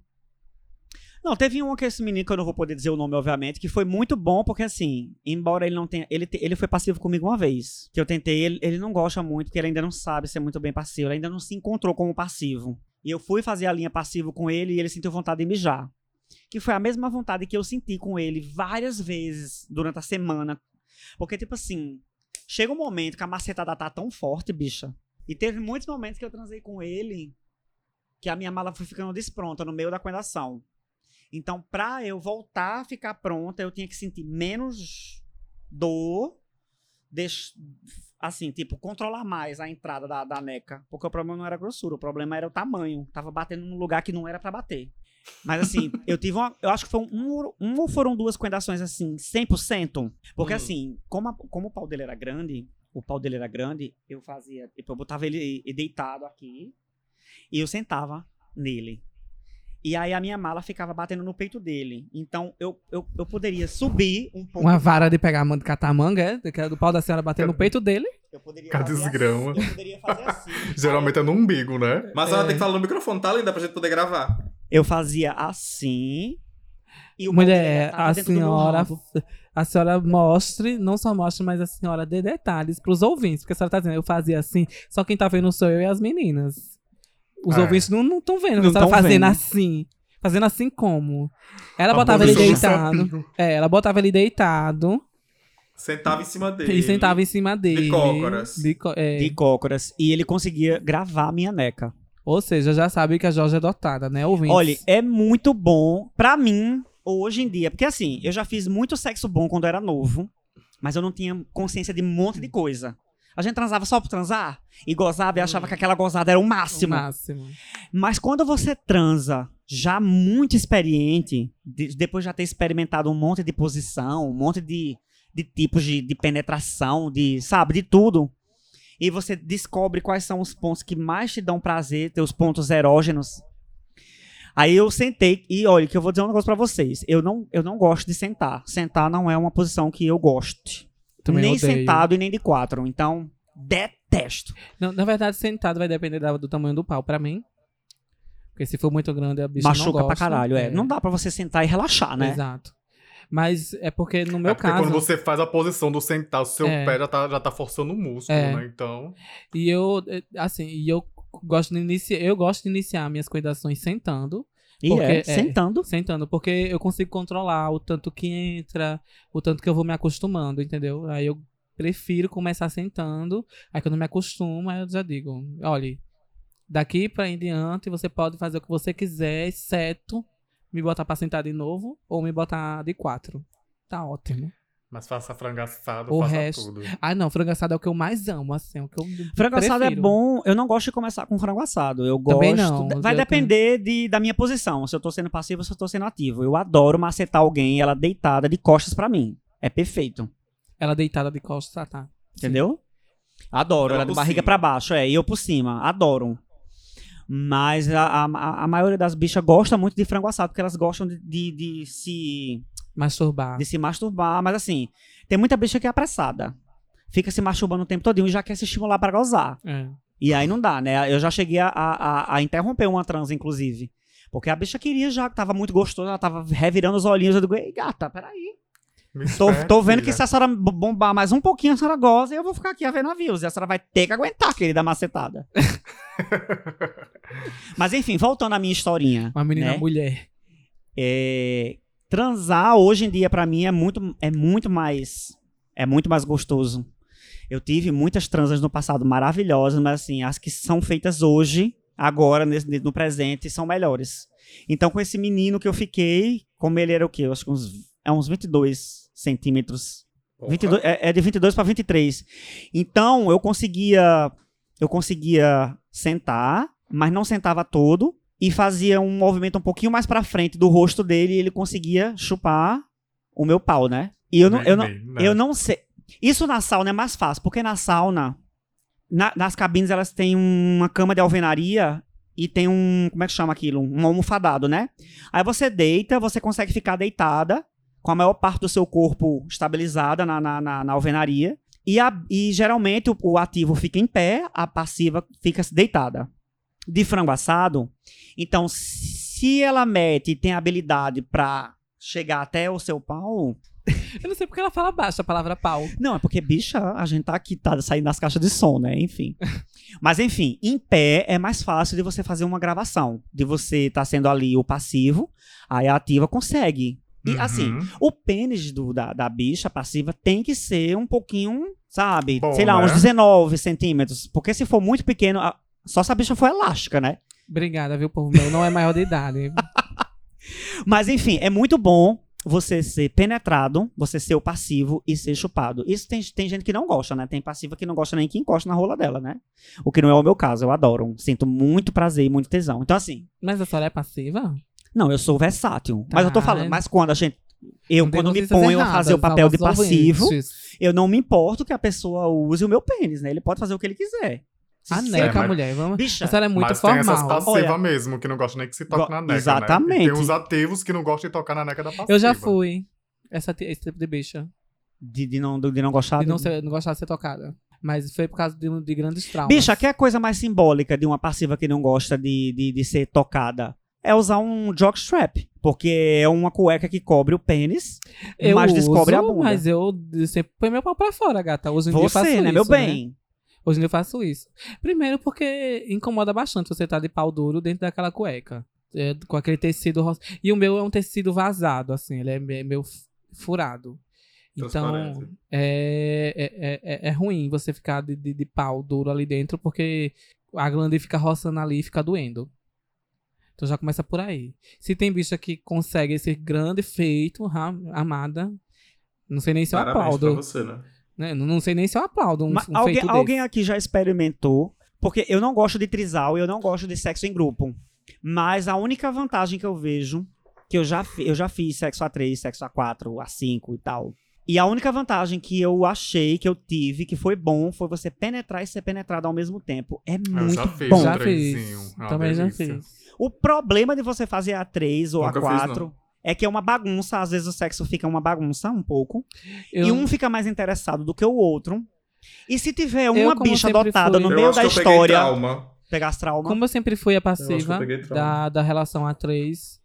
Não, teve uma que esse menino, que eu não vou poder dizer o nome, obviamente, que foi muito bom, porque assim, embora ele não tenha. Ele, te- ele foi passivo comigo uma vez. Que eu tentei, ele, ele não gosta muito, porque ele ainda não sabe ser muito bem passivo. Ele ainda não se encontrou como passivo. E eu fui fazer a linha passivo com ele e ele sentiu vontade de mijar. Que foi a mesma vontade que eu senti com ele várias vezes durante a semana. Porque, tipo assim, chega um momento que a macetada tá tão forte, bicha. E teve muitos momentos que eu transei com ele que a minha mala foi ficando despronta no meio da coendação. Então, pra eu voltar a ficar pronta, eu tinha que sentir menos dor, deix- assim, tipo, controlar mais a entrada da, da neca. Porque o problema não era a grossura, o problema era o tamanho. Tava batendo num lugar que não era pra bater. Mas assim, eu tive uma. Eu acho que foi um, um ou foram duas coendações assim, 100%. Porque Hum. assim, como, a- como o pau dele era grande, o pau dele era grande, eu fazia. Tipo, eu botava ele deitado aqui e eu sentava nele. E aí a minha mala ficava batendo no peito dele. Então eu, eu, eu poderia subir um pouco. Uma vara de pegar manga de catamanga, é? Que é do pau da senhora bater no peito dele. Eu poderia Cada fazer desgrama. assim, eu poderia fazer assim. Geralmente é no umbigo, né? Mas ela É. tem que falar no microfone, tá, linda? Pra gente poder gravar. Eu fazia assim. E o Mulher, a senhora, a senhora mostre, não só mostre, mas a senhora dê detalhes pros ouvintes. Porque a senhora tá dizendo, eu fazia assim, só quem tá vendo sou eu e as meninas. Os É. ouvintes não estão vendo, Não a senhora tão fazendo vendo. assim. Fazendo assim como? Ela A botava ele deitado. É, ela botava ele deitado Sentava em cima dele. e sentava em cima dele. cócoras. De é. De cócoras. E ele conseguia gravar a minha neca. Ou seja, já sabe que a Jorge é dotada, né, ouvintes? Olha, é muito bom pra mim hoje em dia. Porque assim, eu já fiz muito sexo bom quando eu era novo, mas eu não tinha consciência de um monte de coisa. A gente transava só por transar e gozava e achava que aquela gozada era o o máximo. máximo. Mas quando você transa já muito experiente, de- depois de já ter experimentado um monte de posição, um monte de, de tipos de, de penetração, de, sabe, de tudo. E você descobre quais são os pontos que mais te dão prazer, teus pontos erógenos. Aí eu sentei e olha, que eu vou dizer um negócio pra vocês. Eu não, eu não gosto de sentar. Sentar não é uma posição que eu goste. Também nem odeio. sentado e nem de quatro. Então, detesto. Não, na verdade, sentado vai depender da- do tamanho do pau pra mim. Porque se for muito grande, a bicha não Machuca gosta. pra caralho, é. Não dá pra você sentar e relaxar, né? Exato. Mas é porque no meu é porque caso. quando você faz a posição do sentar, o seu É. pé já tá, já tá forçando o músculo, É. né? Então. E eu, eh, assim, e eu gosto de iniciar, eu gosto de iniciar minhas coidações sentando, E Porque, é, é, sentando. sentando, porque eu consigo controlar o tanto que entra, o tanto que eu vou me acostumando, entendeu? Aí eu prefiro começar sentando, aí quando eu me acostumo, aí eu já digo, olha, daqui pra em diante você pode fazer o que você quiser, exceto me botar pra sentar de novo ou me botar de quatro. Tá ótimo. Mas faça frango assado, O faça resto- tudo. Ah, não, frango assado é o que eu mais amo, assim, é o que eu Frango assado é prefiro. bom. Eu não gosto de começar com frango assado. Eu gosto. Também não, Vai depender de, da minha posição. Se eu tô sendo passivo ou se eu tô sendo ativo. Eu adoro macetar alguém, ela deitada de costas pra mim. É perfeito. Ela deitada de costas, tá, tá. Entendeu? Adoro. Ela Ela de barriga pra baixo. É, e eu por cima. Adoro. Mas a, a, a maioria das bichas gosta muito de frango assado, porque elas gostam de, de, de se Masturbar. de se masturbar, mas assim, tem muita bicha que é apressada. Fica se masturbando o tempo todo e já quer se estimular pra gozar. É. E aí não dá, né? Eu já cheguei a, a, a interromper uma trans, inclusive. Porque a bicha queria já, tava muito gostosa, ela tava revirando os olhinhos. Eu digo, ei, gata, peraí. Tô, tô vendo que se a senhora bombar mais um pouquinho, a senhora goza e eu vou ficar aqui a ver navios. E a senhora vai ter que aguentar, querida macetada. Mas enfim, voltando à minha historinha. Uma menina né? mulher. É, transar hoje em dia pra mim é muito é muito mais é muito mais gostoso. Eu tive muitas transas no passado maravilhosas, mas assim, as que são feitas hoje, agora nesse- no presente, são melhores. Então com esse menino que eu fiquei, como ele era o quê? Eu acho que uns é uns 22 centímetros 22, é, é de 22 para 23. Então, eu conseguia eu conseguia sentar mas não sentava todo e fazia um movimento um pouquinho mais pra frente do rosto dele e ele conseguia chupar o meu pau, né? E eu não, eu não, né? eu não sei. Isso na sauna é mais fácil, porque na sauna, na- nas cabines elas têm uma cama de alvenaria e tem um, como é que chama aquilo? Um almofadado, né? Aí você deita, você consegue ficar deitada com a maior parte do seu corpo estabilizada na, na, na- na alvenaria. E, a- e geralmente o, o ativo fica em pé, a passiva fica deitada. De frango assado, então se ela mete e tem habilidade pra chegar até o seu pau, Eu não sei porque ela fala baixo a palavra pau. não, é porque, bicha, a gente tá aqui, tá saindo das caixas de som, né? Enfim. Mas, enfim, em pé é mais fácil de você fazer uma gravação. De você tá sendo ali o passivo, aí a ativa consegue. E, assim, Uhum. o pênis do- da, da bicha passiva tem que ser um pouquinho, sabe? Bom, sei lá, né? uns 19 centímetros. Porque se for muito pequeno, a- só se a bicha for elástica, né? Obrigada, viu, povo meu. Não é maior de idade. Mas, enfim, é muito bom você ser penetrado, você ser o passivo e ser chupado. Isso tem, tem gente que não gosta, né? Tem passiva que não gosta nem que encosta na rola dela, né? O que não é o meu caso, eu adoro. Sinto muito prazer e muito tesão. Então, assim, Mas a senhora é passiva? não, eu sou versátil. Mas eu tô Tá. falando, mas quando a gente. Eu, Não quando me ponho a erradas fazer o papel de passivo, ouvintes. eu não me importo que a pessoa use o meu pênis, né? Ele pode fazer o que ele quiser. A neca, mas- mulher. Vamos... Bicha, A senhora é muito Mas tem essas formal. passivas Olha- mesmo, que não gostam nem que se toque Go- na neca, Né? Exatamente. tem uns ativos que não gostam de tocar na neca da passiva. Eu já fui. Essa, esse tipo de bicha. de, de não, de não gostar. De não, de- ser, não gostar de ser tocada. Mas foi por causa de, de grandes traumas. Bicha, que é a coisa mais simbólica de uma passiva que não gosta de, de, de ser tocada? É usar um jockstrap. Porque é uma cueca que cobre o pênis, eu mas descobre a uso, bunda. Mas eu sempre põe meu pau pra fora, gata. Hoje em dia Você, né, isso, meu bem? Hoje em dia eu faço isso. Primeiro porque incomoda bastante você estar de pau duro dentro daquela cueca. É, com aquele tecido rosa. E o meu é um tecido vazado, assim. Ele é me- meio furado. Então, é, é, é, é ruim você ficar de, de, de pau duro ali dentro, porque a glande fica roçando ali e fica doendo. Então já começa por aí. Se tem bicha que consegue esse grande feito, amada, não sei nem se eu Parabéns pra aplaudo. você, né? Né? Não, não sei nem se eu aplaudo um, Mas um alguém, feito alguém aqui já experimentou? Porque eu não gosto de trisal e eu não gosto de sexo em grupo. Mas a única vantagem que eu vejo, que eu já, eu já fiz sexo a 3, sexo a 4, a 5 e tal. E a única vantagem que eu achei, que eu tive, que foi bom, foi você penetrar e ser penetrado ao mesmo tempo. É Eu muito já fiz bom. um Já fiz. é Também já delícia. fiz. O problema de você fazer a 3 ou Nunca a fiz, 4 não. É que é uma bagunça. Às vezes o sexo fica uma bagunça, um pouco. Eu, E um fica mais interessado do que o outro. E se tiver Eu, uma como bicha adotada fui- no Eu meio acho da eu história, trauma. pegar as traumas. Como eu sempre fui a Eu passiva eu da, da relação A3,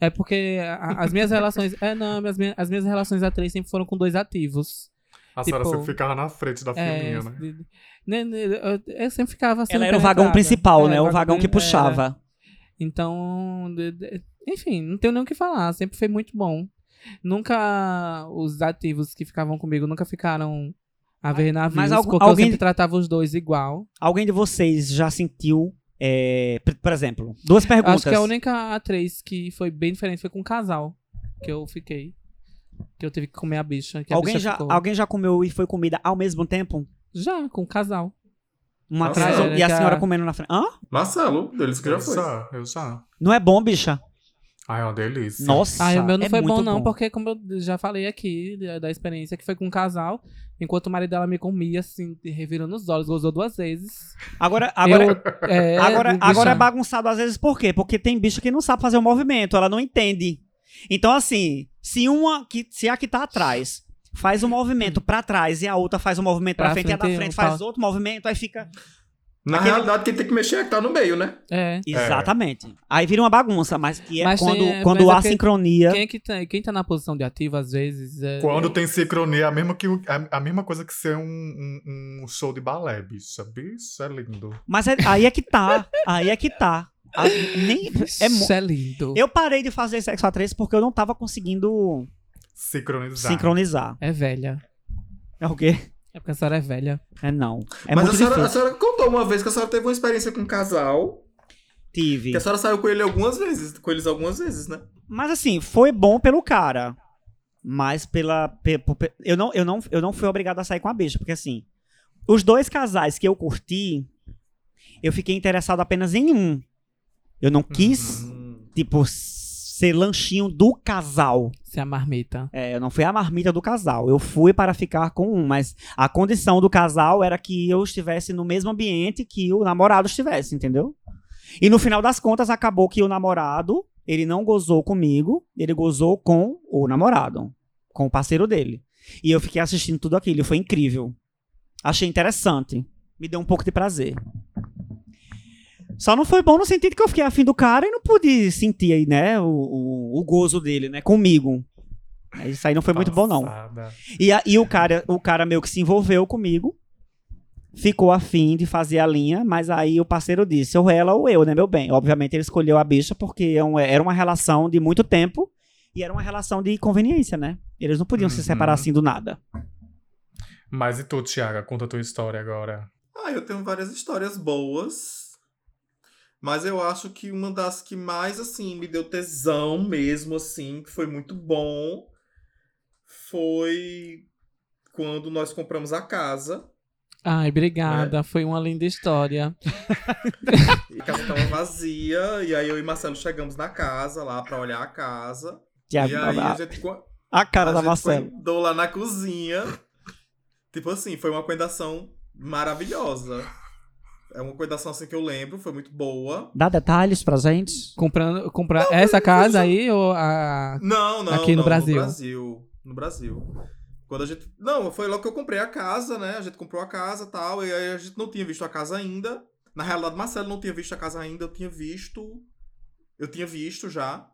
é porque a- as minhas relações. É, não, as minhas, as minhas relações A3 sempre foram com dois ativos. A senhora Tipo, sempre ficava na frente da É, filinha, né? de- de- né, né, eu, eu sempre ficava assim. Ela era o vagão principal, né? O vagão que era. puxava. Então, de- de- enfim, não tenho nem o que falar. Sempre foi muito bom. Nunca os ativos que ficavam comigo nunca ficaram a ver navios, mas algu- porque alguém- eu sempre tratava os dois igual. Alguém de vocês já sentiu, é, por por exemplo, duas perguntas. Acho que a única atriz que foi bem diferente foi com um casal que eu fiquei. Que eu tive que comer a bicha. Que a alguém, bicha já, ficou. alguém já comeu e foi comida ao mesmo tempo? Já, com um casal. Uma atrás e a senhora comendo na frente. Hã? Marcelo, deles que já Eu foi. já, eu já. Não é bom, bicha? Ai, é uma delícia. Nossa. Ah, o meu não é foi bom, não, porque como eu já falei aqui da, da experiência que foi com um casal, enquanto o marido dela me comia, assim, revirando os olhos, gozou duas vezes. Agora, agora, Eu, é, agora, bicha, agora é bagunçado às vezes por quê? Porque tem bicho que não sabe fazer o movimento, ela não entende. Então, assim, se uma que se a que tá atrás faz um movimento pra trás e a outra faz um movimento pra, Pra frente, e a da frente, frente faz outro movimento, aí fica. Na Aquele- realidade, quem tem que mexer é que tá no meio, né? É. Exatamente. Aí vira uma bagunça, mas que é Mas quando, tem- quando mas é há porque sincronia. Quem, é que tá, quem tá na posição de ativo, às vezes. É, Quando tem sincronia, é a mesma, que, a, a mesma coisa que ser um, um, um show de balé. Bicho, é lindo. Mas é- aí é que tá. Aí é que tá. A- nem, é mo- Isso é lindo. eu parei de fazer sexo a três porque eu não tava conseguindo Sincronizar. sincronizar. É velha. É o quê? É porque a senhora é velha. É não. É Mas muito a senhora, a senhora contou uma vez que a senhora teve uma experiência com um casal. Tive. Que a senhora saiu com ele algumas vezes. Com eles algumas vezes, né? Mas assim, foi bom pelo cara. Mas pela. pe- po- pe- eu, não, eu, não, eu não fui obrigado a sair com a bicha, porque assim, os dois casais que eu curti, eu fiquei interessado apenas em um. Eu não quis, Hum. tipo, ser lanchinho do casal. Se a marmita. É, eu não fui a marmita do casal. Eu fui para ficar com um, mas a condição do casal era que eu estivesse no mesmo ambiente que o namorado estivesse, entendeu? E no final das contas, acabou que o namorado, ele não gozou comigo, ele gozou com o namorado, com o parceiro dele. E eu fiquei assistindo tudo aquilo, foi incrível. Achei interessante. Me deu um pouco de prazer. Só não foi bom no sentido que eu fiquei afim do cara e não pude sentir aí, né, o, o, o gozo dele, né, comigo. Isso aí não foi muito bom, não. E, a- e o cara, o cara meio que se envolveu comigo, ficou afim de fazer a linha, mas aí o parceiro disse, ou ela ou eu, né, meu bem. Obviamente ele escolheu a bicha porque é era uma relação de muito tempo e era uma relação de conveniência, né? Eles não podiam se Uhum. separar assim do nada. Mas e tu, Thiago? Conta a tua história agora. Ah, eu tenho várias histórias boas. Mas eu acho que uma das que mais, assim, me deu tesão mesmo, assim, que foi muito bom, foi quando nós compramos a casa. Ai, obrigada. Foi uma linda história. E a casa tava vazia, e aí eu e Marcelo chegamos na casa lá pra olhar a casa. Que a, e aí a gente, a cara a da gente Marcelo. andou lá na cozinha. Tipo assim, foi uma coendação maravilhosa. É uma coendação assim que eu lembro, foi muito boa. Dá detalhes pra gente? Comprando, comprar essa casa aí ou a. Não, não, Aqui no não, Brasil. No Brasil. No Brasil. Quando a gente. Não, foi logo que eu comprei a casa, né? A gente comprou a casa e tal. E aí a gente não tinha visto a casa ainda. Na realidade, Marcelo não tinha visto a casa ainda. Eu tinha visto. Eu tinha visto já.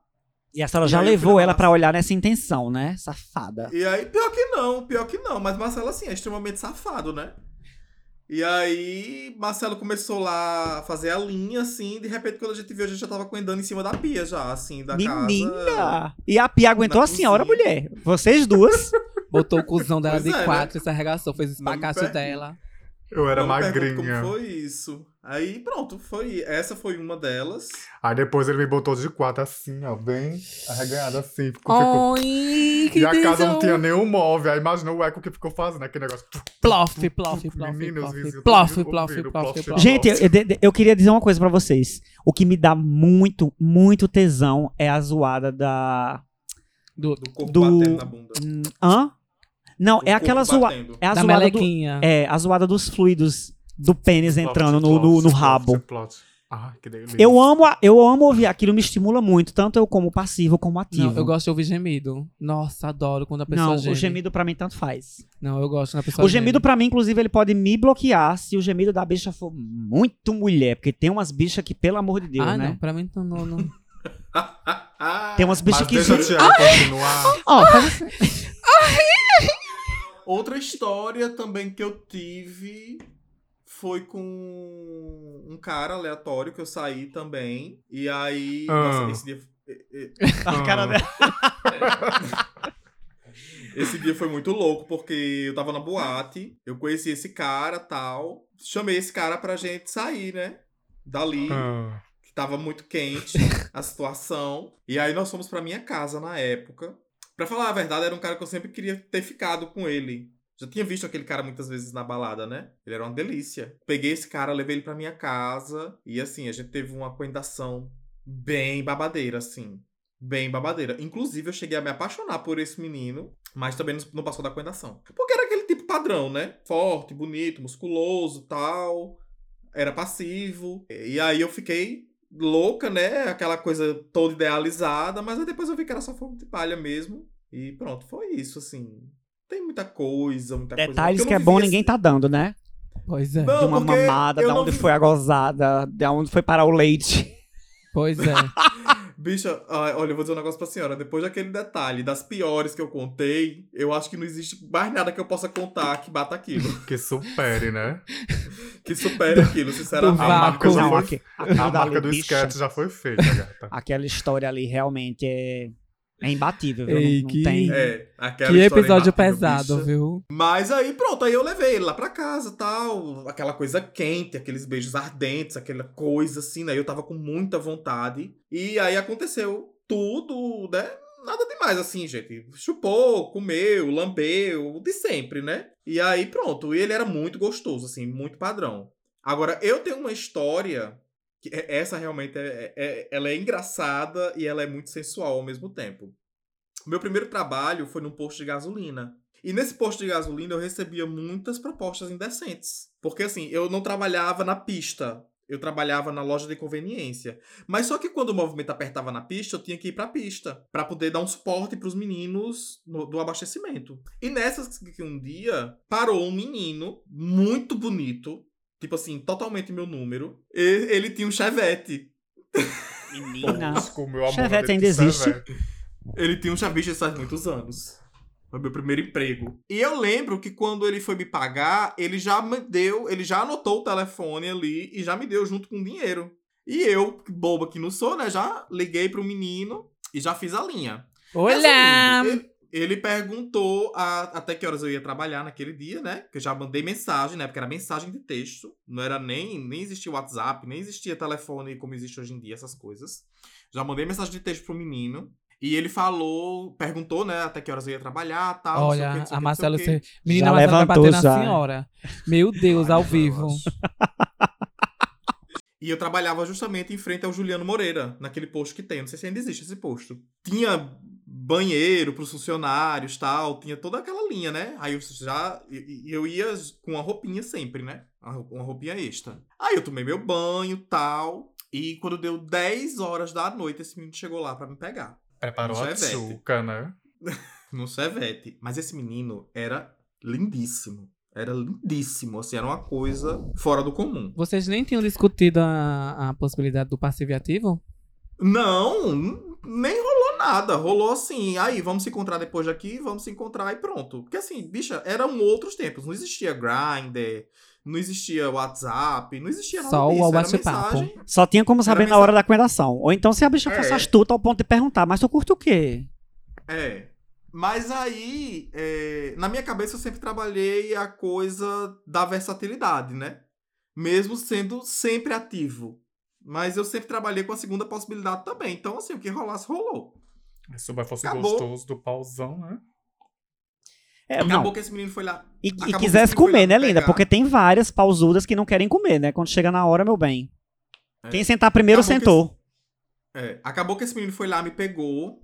E a senhora E já levou ela a pra olhar nessa intenção, né? Safada. E aí, pior que não, pior que não. Mas Marcelo, assim, é extremamente safado, né? E aí, Marcelo começou lá a fazer a linha, assim. De repente, quando a gente viu, a gente já tava coendando em cima da pia, já, assim, da casa. Menina! E a Pia aguentou a senhora, mulher. Vocês duas. Botou o cuzão dela Pois de é, né? quatro e se arregaçou, fez o pergunte. dela. Eu era Não magrinha. Como foi isso? Aí, pronto, foi. Essa foi uma delas. Aí depois ele me botou de quatro assim, ó, bem arreganhado assim. Ficou, ficou- Oi, que E a casa não tinha nenhum móvel. Aí imagina o eco que ficou fazendo, aquele negócio. Plof, plof, plof, Meninos, plof, plof, plof. Gente, eu, eu- eu queria dizer uma coisa pra vocês. O que me dá muito, muito tesão é a zoada da. Do, Do corpo Do- batendo na bunda. Hã? Não, Do é aquela zoada. batendo. É a da zoada do. É, a zoada dos fluidos do pênis entrando no, no, no rabo. Ai, delícia. Eu amo, a- eu amo ouvir aquilo, me estimula muito, tanto eu como passivo como ativo. Não, eu gosto de ouvir gemido. Nossa, adoro quando a pessoa Não, geme. o gemido pra mim tanto faz. Não, eu gosto quando a pessoa O gemido pra mim, inclusive, ele pode me bloquear se o gemido da bicha for muito mulher, porque tem umas bichas que, pelo amor de Deus, Ah, né? não, pra mim não, não, não. Tem umas bichas Mas que deixa o Thiago continuar. Ó, faz assim. Outra história também que eu tive foi com um cara aleatório que eu saí também. E aí. Ah. Nossa, esse dia. a cara dela. Esse dia foi muito louco, porque eu tava na boate, eu conheci esse cara tal. Chamei esse cara pra gente sair, né? Dali. Ah, que tava muito quente a situação. E aí nós fomos pra minha casa na época. Pra falar a verdade, era um cara que eu sempre queria ter ficado com ele. Já tinha visto aquele cara muitas vezes na balada, né? Ele era uma delícia. Peguei esse cara, levei ele pra minha casa. E assim, a gente teve uma coendação bem babadeira, assim. Bem babadeira. Inclusive, eu cheguei a me apaixonar por esse menino, mas também não- passou da coendação. Porque era aquele tipo padrão, né? Forte, bonito, musculoso tal. Era passivo. E aí eu fiquei louca, né? Aquela coisa toda idealizada, mas depois eu vi que era só fogo de palha mesmo. E pronto, foi isso, assim. Tem muita coisa, muita coisa. Detalhes eu que é bom ninguém tá dando, né? Pois é, Não, de uma mamada, da não onde vi- foi a gozada, da onde foi parar o leite. pois é. Bicha, olha, eu vou dizer um negócio pra senhora. Depois daquele detalhe, das piores que eu contei, eu acho que não existe mais nada que eu possa contar que bata aquilo. que supere, né? Que supere aquilo, sinceramente. A marca Não, foi... aqui- A dali, marca do bicha, sketch já foi feita, gata. Aquela história ali realmente é, é imbatível, viu? Ei, não, não que- tem. É, aquela que episódio pesado, bicha. viu? Mas aí, pronto, aí eu levei ele lá pra casa tal. Aquela coisa quente, aqueles beijos ardentes, aquela coisa assim, né? Eu tava com muita vontade. E aí aconteceu tudo, né? Nada demais, assim, gente. Chupou, comeu, lambeu, de sempre, né? E aí, pronto. E ele era muito gostoso, assim, muito padrão. Agora, eu tenho uma história essa realmente é, é- ela é engraçada e ela é muito sensual ao mesmo tempo. Meu primeiro trabalho foi num posto de gasolina. E nesse posto de gasolina eu recebia muitas propostas indecentes. Porque assim, eu não trabalhava na pista. Eu trabalhava na loja de conveniência. Mas só que quando o movimento apertava na pista, eu tinha que ir pra pista. Pra poder dar um suporte pros meninos no- do abastecimento. E nessas que um dia parou um menino muito bonito. Tipo assim, totalmente meu número. E ele tinha um chevette. Menina. Chevette ainda existe? Chevette. Ele tinha um chevette faz muitos anos. Foi meu primeiro emprego. E eu lembro que quando ele foi me pagar, ele já me deu, ele já anotou o telefone ali e já me deu junto com o dinheiro. E eu, boba que não sou, né, já liguei pro menino e já fiz a linha. Olá! Resumindo, Ele, ele perguntou a- até que horas eu ia trabalhar naquele dia, né? Que eu já mandei mensagem, né? Porque era mensagem de texto. Não era nem, nem existia WhatsApp, nem existia telefone como existe hoje em dia, essas coisas. Já mandei mensagem de texto pro menino. E ele falou, perguntou, né, até que horas eu ia trabalhar, tal. não sei o Olha, sei a Marcela, menina Já Marcela vai levantou bater na já. senhora. Meu Deus, ao Ai, vivo. E eu trabalhava justamente em frente ao Juliano Moreira, naquele posto que tem. Não sei se ainda existe esse posto. Tinha banheiro pros funcionários, tal. Tinha toda aquela linha, né? Aí eu já... Eu ia com uma roupinha sempre, né? Uma rou- uma roupinha extra. Aí eu tomei meu banho, tal. E quando deu 10 horas da noite, esse menino chegou lá pra me pegar. Preparou a Chevette. açúcar, né? No Chevette. Mas esse menino era lindíssimo. Era lindíssimo. Assim, era uma coisa fora do comum. Vocês nem tinham discutido a, a possibilidade do passivo e ativo? Não, nem rolou nada. Rolou assim, aí vamos se encontrar depois daqui, vamos se encontrar e pronto. Porque assim, bicha, eram outros tempos. Não existia Grindr, não existia WhatsApp, não existia nada Só o disso. Era bate-papo. mensagem. Só tinha como saber na mensagem- hora da coendação. Ou então se a bicha fosse É. astuta ao ponto de perguntar, mas tu curte o quê? É. Mas aí, é, na minha cabeça eu sempre trabalhei a coisa da versatilidade, né? Mesmo sendo sempre ativo. Mas eu sempre trabalhei com a segunda possibilidade também. Então, assim, o que rolasse, rolou. Se o fosse Acabou. gostoso do pauzão, né? É, Acabou não. que esse menino foi lá. E, e que quisesse comer, né, linda? Porque tem várias pausudas que não querem comer, né? Quando chega na hora, meu bem. É. Quem sentar primeiro, Acabou que sentou. É, acabou que esse menino foi lá, me pegou.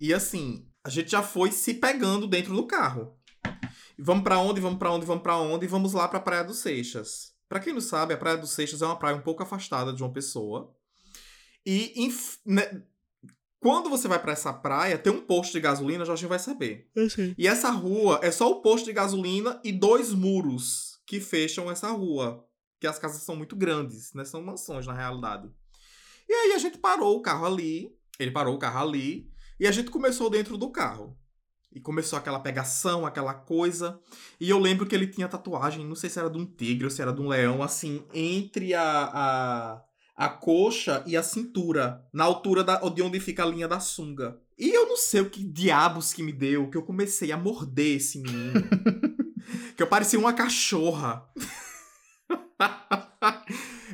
E assim, a gente já foi se pegando dentro do carro. E vamos pra onde, vamos pra onde, vamos pra onde, e vamos lá pra Praia dos Seixas. Pra quem não sabe, a Praia dos Seixas é uma praia um pouco afastada de uma pessoa. E inf- né, quando você vai pra essa praia, tem um posto de gasolina, Jorginho vai saber. E essa rua é só o posto de gasolina e dois muros que fecham essa rua. Que as casas são muito grandes, né? São mansões, na realidade. E aí a gente parou o carro ali. Ele parou o carro ali. E a gente começou dentro do carro. E começou aquela pegação, aquela coisa. E eu lembro que ele tinha tatuagem, não sei se era de um tigre ou se era de um leão, assim, entre a, a, a coxa e a cintura. Na altura da, de onde fica a linha da sunga. E eu não sei o que diabos que me deu, que eu comecei a morder esse menino. que eu parecia uma cachorra.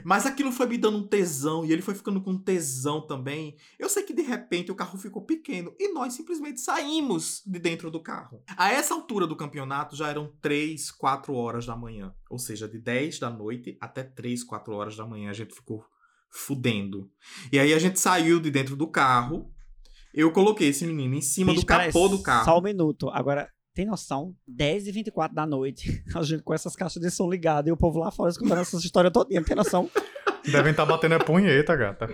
Mas aquilo foi me dando um tesão e ele foi ficando com tesão também. Eu sei que de repente o carro ficou pequeno e nós simplesmente saímos de dentro do carro. A essa altura do campeonato já eram 3, 4 horas da manhã. Ou seja, de 10 da noite até 3, 4 horas da manhã a gente ficou fudendo. E aí a gente saiu de dentro do carro. Eu coloquei esse menino em cima Bicho, do capô do carro. Só um minuto. Agora, tem noção? 10 e 24 da noite, a gente com essas caixas de som ligadas e o povo lá fora escutando essas histórias todinha. Tem noção? Devem estar batendo a punheta, gata.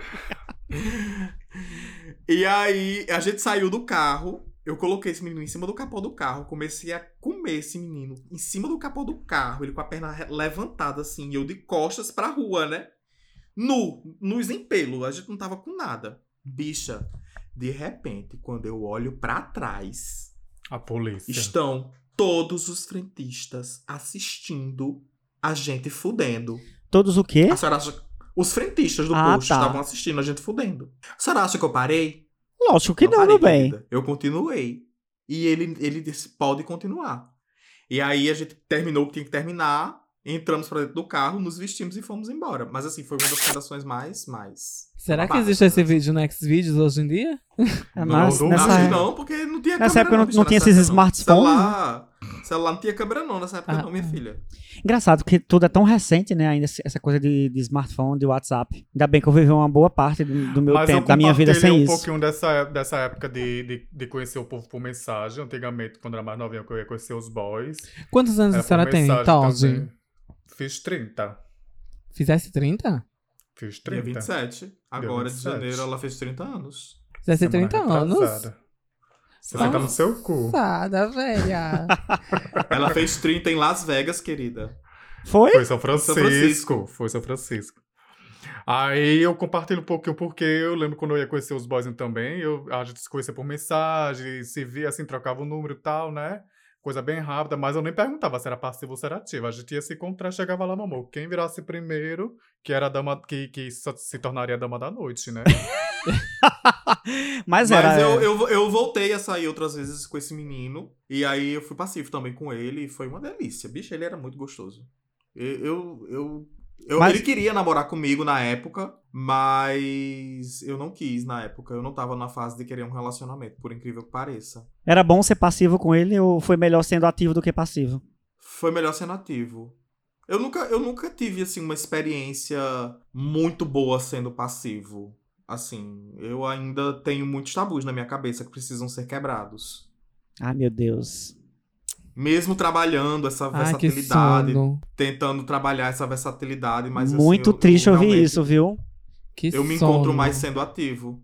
E aí, a gente saiu do carro. Eu coloquei esse menino em cima do capô do carro. Comecei a comer esse menino em cima do capô do carro. Ele com a perna levantada assim. E eu de costas pra rua, né? Nu, nus em pelo. A gente não tava com nada. Bicha, de repente, quando eu olho pra trás, A polícia. estão todos os frentistas assistindo a gente fudendo. Todos o quê? A senhora acha... Os frentistas do Ah, posto tá. estavam assistindo a gente fudendo. A senhora acha que eu parei? Lógico que não, parei, meu bem. querida. Eu continuei. E ele, ele disse, pode continuar. E aí a gente terminou o que tinha que terminar, entramos pra dentro do carro, nos vestimos e fomos embora. Mas assim, foi uma das redações mais, mais... Será que existe esse vídeo no Xvideos hoje em dia? É, Não, mas não nessa, Acho que época- não, porque não tinha Nessa câmera época não- bicho, não tinha nessa esses não. smartphones, Celular, Celular não tinha câmera não nessa época Ah, não, minha ah. filha. Engraçado que tudo é tão recente, né? Ainda essa coisa de, de smartphone, de WhatsApp. Ainda bem que eu vivi uma boa parte do, do meu Mas tempo, da minha vida sem um isso. pouquinho dessa, dessa época de, de, de conhecer o povo por mensagem. Antigamente, quando era mais novinha, eu ia conhecer os boys. Quantos anos Era a senhora tem, também. Fiz 30. Fizesse 30? Fiz Dia 30. 27. Agora, de 27. janeiro, ela fez 30 anos. Fizesse Semana 30 anos? retrasada. Você tá no seu cu. Passada, velha. Ela fez 30 em Las Vegas, querida. Foi? Foi São Francisco. Francisco. Foi São Francisco. Aí eu compartilho um pouquinho porque eu lembro quando eu ia conhecer os boys também, eu, a gente se conhecia por mensagem, se via assim, trocava o número e tal, né? Coisa bem rápida, mas eu nem perguntava se era passivo ou se era ativo. A gente ia se encontrar, chegava lá no amor. Quem virasse primeiro, que era a dama, que, que se tornaria a dama da noite, né? Mas Mas era. eu, eu, eu voltei a sair outras vezes com esse menino. E aí eu fui passivo também com ele. E foi uma delícia. Bicho, ele era muito gostoso. Eu. eu, eu, eu- Mas- Ele queria namorar comigo na época, mas eu não quis na época. Eu não tava na fase de querer um relacionamento, por incrível que pareça. Era bom ser passivo com ele ou foi melhor sendo ativo do que passivo? Foi melhor sendo ativo. Eu nunca, eu nunca tive, assim, uma experiência muito boa sendo passivo. Assim, eu ainda tenho muitos tabus na minha cabeça que precisam ser quebrados. Ai, meu Deus. Mesmo trabalhando essa Ai, que versatilidade, tentando trabalhar essa versatilidade, mas assim, Muito eu- triste eu ouvir isso, viu? Que Eu me sono. encontro mais sendo ativo.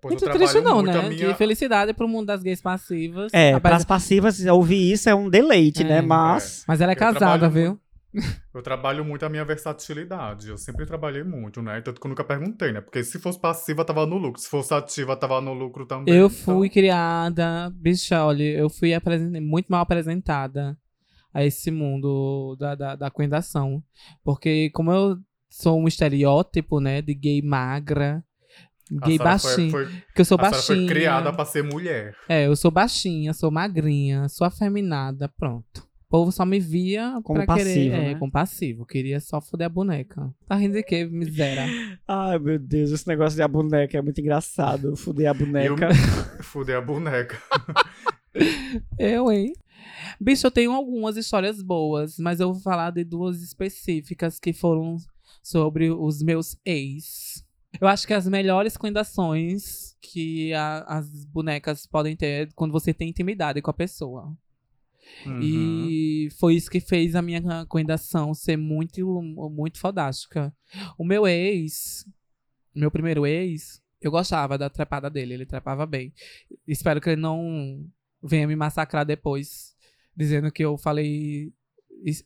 Pois Muito triste não, muito né? minha- De felicidade pro mundo das gays passivas. É, Apesar- para as passivas, ouvir isso é um deleite, É. né? Mas. Mas ela é Eu casada, viu? Eu trabalho muito a minha versatilidade. Eu sempre trabalhei muito, né? Tanto que eu nunca perguntei, né? Porque se fosse passiva, tava no lucro. Se fosse ativa, tava no lucro também. Eu então- fui criada, bicha, olha, eu fui muito mal apresentada a esse mundo da, da, da coendação. Porque como eu sou um estereótipo, né, de gay magra, gay senhora foi- baixinha, foi- que eu sou a baixinha. foi criada pra ser mulher. É, eu sou baixinha, sou magrinha, sou afeminada, pronto. O povo só me via Como pra querer, passivo, é, né? como passivo. Queria só foder a boneca. Tá rindo de quê, miséria? Ai, meu Deus, esse negócio de a boneca é muito engraçado. Fuder a boneca. Fuder a boneca. Eu, hein? Bicho, eu tenho algumas histórias boas, mas eu vou falar de duas específicas que foram sobre os meus ex. Eu acho que as melhores coendações que a- as bonecas podem ter é quando você tem intimidade com a pessoa. Uhum. E foi isso que fez a minha coendação ser muito, muito fodástica. O meu ex, meu primeiro ex, eu gostava da trepada dele, ele trepava bem. Espero que ele não venha me massacrar depois, dizendo que eu falei,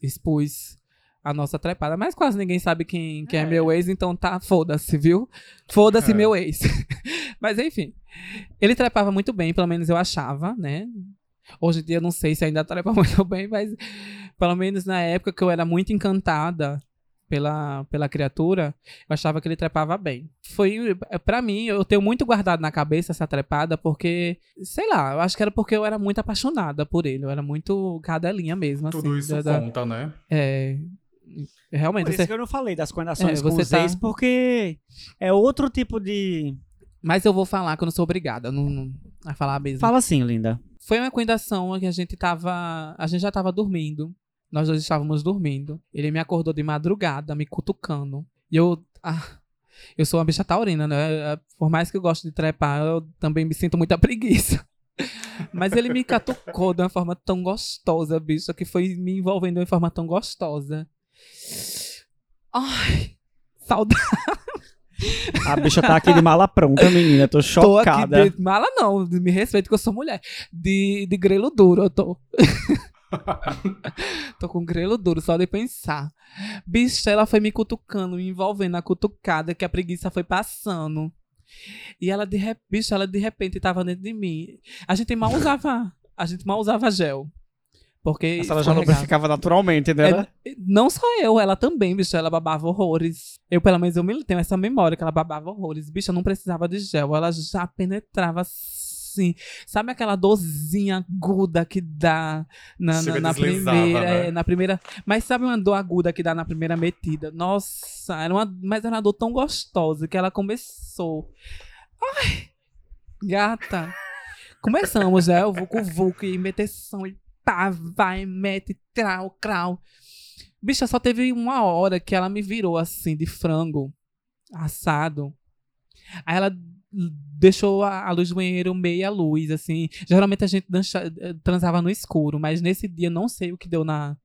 expus a nossa trepada. Mas quase ninguém sabe quem, quem é. É. meu ex, então tá, foda-se, viu? Foda-se É. meu ex. Mas enfim, ele trepava muito bem, pelo menos eu achava, né? Hoje em dia eu não sei se ainda trepa muito bem, mas pelo menos na época que eu era muito encantada pela, pela criatura, eu achava que ele trepava bem. Foi, pra mim, eu tenho muito guardado na cabeça essa trepada, porque, sei lá, eu acho que era porque eu era muito apaixonada por ele, eu era muito cadelinha mesmo, assim. Tudo isso da- da- conta, né? é, realmente, Por você- isso que eu não falei das coendações É, com você os tá- ex, porque é outro tipo de. mas eu vou falar que eu não sou obrigada não, não- a falar mesmo. Fala assim, linda. Foi uma coendação que a gente tava. A gente já tava dormindo. Nós dois estávamos dormindo. Ele me acordou de madrugada, me cutucando. E eu. Ah, eu sou uma bicha taurina, né? Por mais que eu goste de trepar, eu também me sinto muita preguiça. Mas ele me catucou de uma forma tão gostosa, bicho, que foi me envolvendo de uma forma tão gostosa. Ai, saudade. A bicha tá aqui de mala pronta, menina. Tô Tô chocada. aqui de mala, não. Me respeito que eu sou mulher. De, de grelo duro, eu tô. tô com grelo duro, só de pensar. Bicho, ela foi me cutucando, me envolvendo na cutucada, que a preguiça foi passando. E ela de, re... Bicho, ela de repente tava dentro de mim. A gente mal usava. A gente mal usava gel. Porque. Essa ela já lubrificava naturalmente, né? É, não só eu, ela também, bicho, ela babava horrores. Eu, pelo menos, eu tenho essa memória que ela babava horrores. Bicho, eu não precisava de gel, ela já penetrava assim. Sabe aquela dorzinha aguda que dá na, na, na primeira. né? é, na primeira. Mas sabe uma dor aguda que dá na primeira metida? Nossa, era uma, mas era uma dor tão gostosa que ela começou. Ai, gata. Começamos, né? O Vucu Vucu e meteção e pá, vai, mete, trau, crau. Bicha, só teve uma hora que ela me virou assim, de frango assado. Aí ela deixou a, luz do banheiro meia luz, assim. Geralmente a gente dança, eh, transava no escuro, mas nesse dia não sei o que deu na,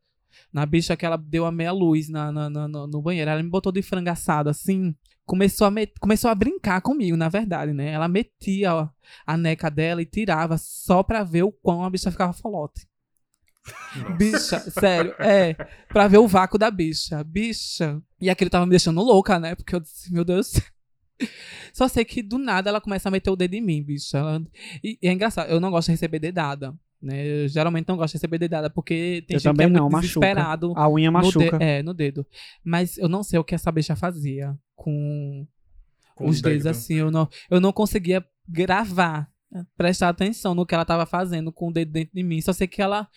na bicha que ela deu a meia luz na, na, na- no, banheiro. Ela me botou de frango assado, assim. Começou a, met- começou a brincar comigo, na verdade, né? Ela metia a neca dela e tirava só pra ver o quão a bicha ficava folote. Bicha, sério, é. Pra ver o vácuo da bicha. Bicha. E aquilo tava me deixando louca, né? Porque eu disse, meu Deus. Só sei que do nada ela começa a meter o dedo em mim, bicha. Ela- E, e é engraçado, eu não gosto de receber dedada. Né? Eu geralmente não gosto de receber dedada, porque tem Eu gente também que é não, muito machuca. desesperado. A unha no de- machuca. é, no dedo. Mas eu não sei o que essa bicha fazia com, Com os o dedos dedo. assim. Eu não, eu não conseguia gravar, prestar atenção no que ela tava fazendo com o dedo dentro de mim. Só sei que ela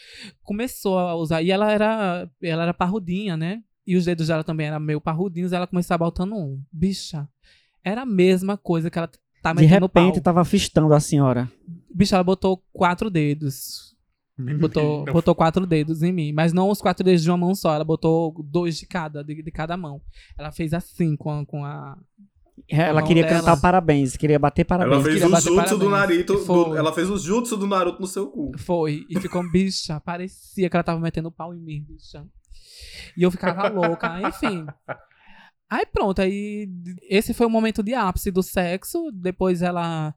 começou a usar. E ela era, ela era parrudinha, né? E os dedos dela também eram meio parrudinhos. Ela começava botando um. Bicha, era a mesma coisa que ela tá De metendo repente pau. tava fistando a senhora. Bicha, ela botou quatro dedos. Botou, botou quatro dedos em mim, mas não os quatro dedos de uma mão só, ela botou dois de cada, de, de cada mão. Ela fez assim com a. Com a Ela mão queria dela. cantar parabéns, queria bater parabéns. Ela fez queria o bater jutsu do. Naruto. do- Foi. ela fez o jutsu do Naruto no seu cu. foi, e ficou bicha, parecia que ela tava metendo pau em mim, bicha. E eu ficava louca, enfim. Aí pronto, aí esse foi o momento de ápice do sexo. Depois ela.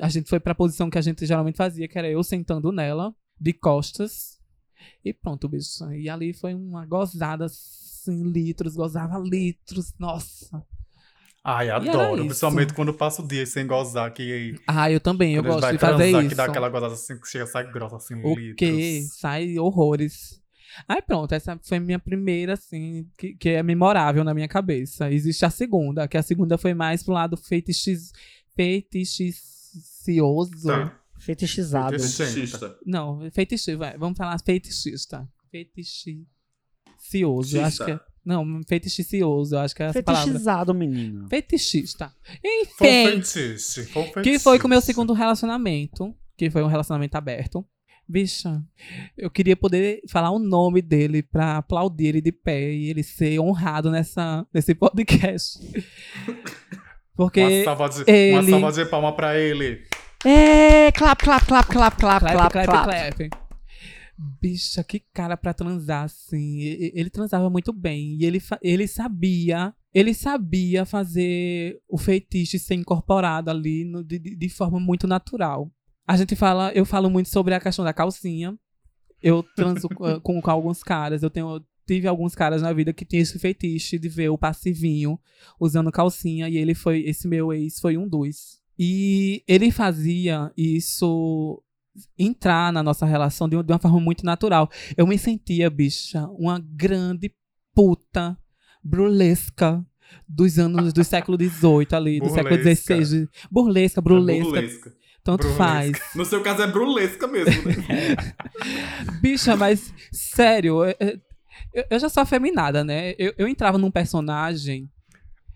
A gente foi pra posição que a gente geralmente fazia, que era eu sentando nela, de costas. E pronto, bicho. E ali foi uma gozada assim, litros, gozava litros, nossa. Ai, adoro. isso. Principalmente quando passa o dia sem gozar, que Ah, eu também, eu gosto vai de fazer transar, isso. que dá aquela gozada assim, que chega, sai grossa assim, O litros. quê? Sai horrores. Aí pronto, essa foi minha primeira, assim, que, que é memorável na minha cabeça. Existe a segunda, que a segunda foi mais pro lado fetichis, fetichicioso. Tá. Fetichizado. Fetichista. Não, fetichista, vai, vamos falar fetichista. Fetichicioso, eu acho que é. Não, fetichicioso, eu acho que é essa palavra. Fetichizado, menino. Fetichista. Enfim, fetiche. que foi com o meu segundo relacionamento, que foi um relacionamento aberto. Bicha, eu queria poder falar o nome dele pra aplaudir ele de pé e ele ser honrado nessa, nesse podcast. Porque. Uma salva, de, ele- uma salva de palma pra ele. É, clap, clap, clap, clap, clap, Clap, clap, clap, clap. clap. Bicha, que cara pra transar, assim. Ele transava muito bem. E ele, ele sabia. Ele sabia fazer o feitiço ser incorporado ali no- de, de- forma muito natural. A gente fala, eu falo muito sobre a questão da calcinha. Eu transo com, com, com alguns caras. Eu tenho. Tive alguns caras na vida que tinham esse feitiço de ver o passivinho usando calcinha. E ele foi. Esse meu ex foi um dos. E ele fazia isso entrar na nossa relação de uma, de uma forma muito natural. Eu me sentia, bicha, uma grande puta burlesca dos anos do século XVIII ali, do século. XVI. Burlesca, burlesca, Burlesca. tanto Burlesca. faz. No seu caso é burlesca mesmo, né? Bicha, mas sério, é- é- eu, eu já sou afeminada, né? Eu, eu entrava num personagem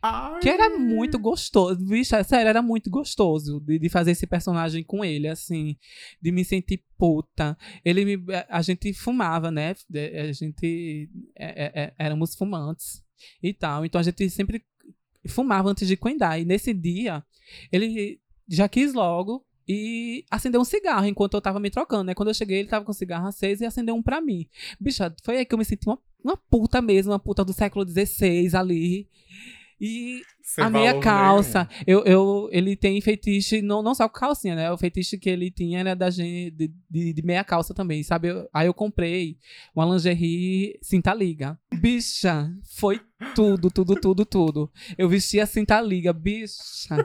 Ai. que era muito gostoso. Bicha, sério, era muito gostoso de, de fazer esse personagem com ele, assim, de me sentir puta. Ele me, a gente fumava, né? A gente é, é, é, éramos fumantes e tal. Então a gente sempre fumava antes de coendar. E nesse dia, ele já quis logo e acendeu um cigarro enquanto eu tava me trocando, né? Quando eu cheguei, ele tava com o cigarro aceso e acendeu um pra mim. Bicha, foi aí que eu me senti uma, uma puta mesmo, uma puta do século XVI ali. E Sem a meia calça. Eu, eu, ele tem fetiche, não, não só com calcinha, né? O fetiche que ele tinha era da de, de, de meia calça também, sabe? Eu- aí eu comprei uma lingerie cinta liga. Bicha, foi tudo, tudo, tudo, tudo. Eu vesti a cinta liga, bicha.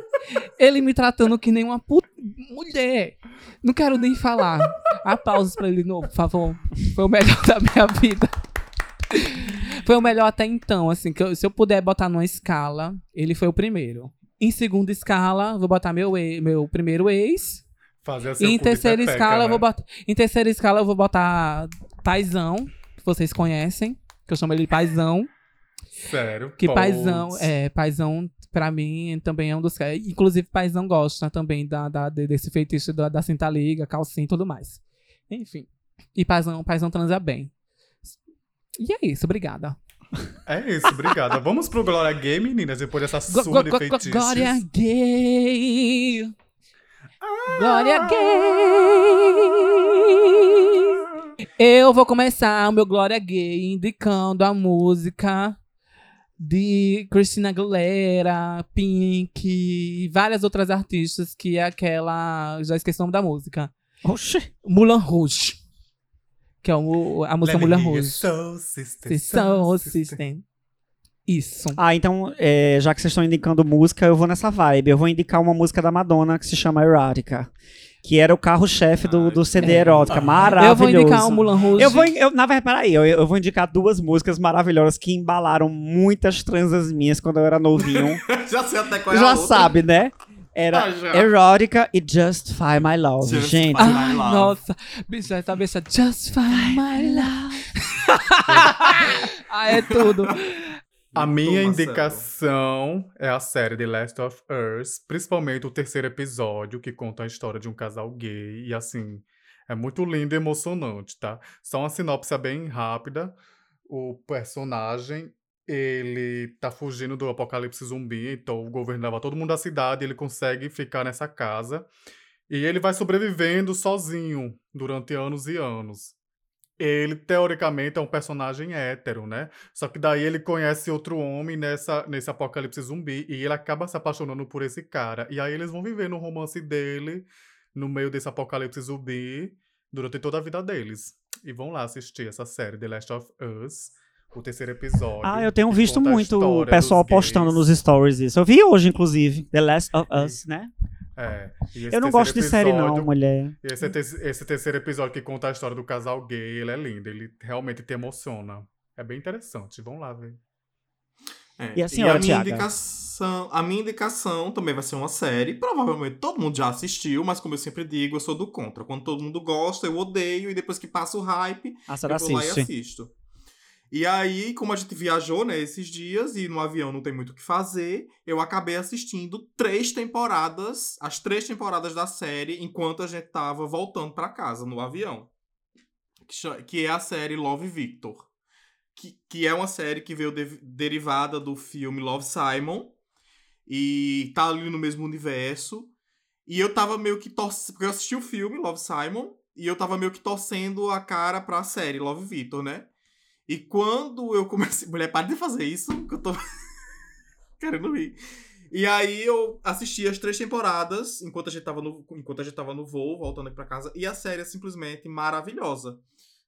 Ele me tratando que nem uma puta mulher. Não quero nem falar. Aplausos pra ele de novo, por favor. Foi o melhor da minha vida. Foi o melhor até então, assim, que eu- se eu puder botar numa escala, ele foi o primeiro. Em segunda escala, vou botar meu, meu primeiro ex. Fazer seu em terceira pepeca, escala, eu né? vou botar. Em terceira escala, eu vou botar Paizão, que vocês conhecem. Que eu chamo ele de Paizão. Sério. Que putz. Paizão, é, Paizão, pra mim, também é um dos. Inclusive, Paizão gosta também da, da- de- desse feitiço da, da cinta liga, calcinha e tudo mais. Enfim. E paizão, paizão transa bem. E é isso, obrigada. É isso, obrigada. Vamos pro Glória Gay, meninas, depois dessa Go- surra go- de go- feitiços. Glória gay. Glória gay. Eu vou começar o meu Glória Gay indicando a música de Christina Aguilera, Pink e várias outras artistas que é aquela. Já esqueci o nome da música. Oxi. Moulin Rouge. Que é o- a música hear Rouge. Soul Vocês Soul system. Isso. Ah, então, é, já que vocês estão indicando música, eu vou nessa vibe. Eu vou indicar uma música da Madonna que se chama Erotica. Que era o carro-chefe do, do CD Erótica. Maravilhoso. Eu vou indicar o Moulin Rouge. Eu vou, eu, na verdade, peraí, eu, eu vou indicar duas músicas maravilhosas que embalaram muitas transas minhas quando eu era novinho. Já sei até qual é a Já outra. sabe, né? Era Ah, e Justify My Love. Justify Gente, My Ai, Love. nossa. Bicho, essa bicha Just Find My Love. ah, é tudo. A minha indicação é a série The Last of Us, principalmente o terceiro episódio, que conta a história de um casal gay. E assim, é muito lindo e emocionante, tá? Só uma sinopse bem rápida. O personagem, ele tá fugindo do apocalipse zumbi, então o governo leva todo mundo da cidade, ele consegue ficar nessa casa. E ele vai sobrevivendo sozinho durante anos e anos. Ele, teoricamente, é um personagem hétero, né? Só que daí ele conhece outro homem nessa, nesse apocalipse zumbi e ele acaba se apaixonando por esse cara. E aí eles vão viver no romance dele, no meio desse apocalipse zumbi, durante toda a vida deles. E vão lá assistir essa série, The Last of Us, o terceiro episódio. Ah, eu tenho visto muito o pessoal postando gays. nos stories isso. Eu vi hoje, inclusive, The Last of Us, né? É, e Eu não gosto de série, não, mulher. Esse, te- esse terceiro episódio que conta a história do casal gay, ele é lindo, ele realmente te emociona. É bem interessante, vão lá ver. É, E a senhora, a minha Thiaga? indicação, a minha indicação também vai ser uma série. Provavelmente todo mundo já assistiu, mas como eu sempre digo, eu sou do contra. Quando todo mundo gosta, eu odeio e depois que passa o hype, A senhora eu vou lá e assiste. assisto. E aí, como a gente viajou, né, esses dias e no avião não tem muito o que fazer, eu acabei assistindo três temporadas, as três temporadas da série, enquanto a gente tava voltando pra casa no avião. Que é a série Love Victor. Que, que é uma série que veio de- derivada do filme Love Simon. E tá ali no mesmo universo. E eu tava meio que torcendo. Porque eu assisti o filme Love Simon. E eu tava meio que torcendo a cara pra série Love Victor, né? E quando eu comecei. Mulher, para de fazer isso, que eu tô. querendo rir. E aí eu assisti as três temporadas enquanto a gente tava no, enquanto a gente tava no voo, voltando aqui pra casa. E a série é simplesmente maravilhosa.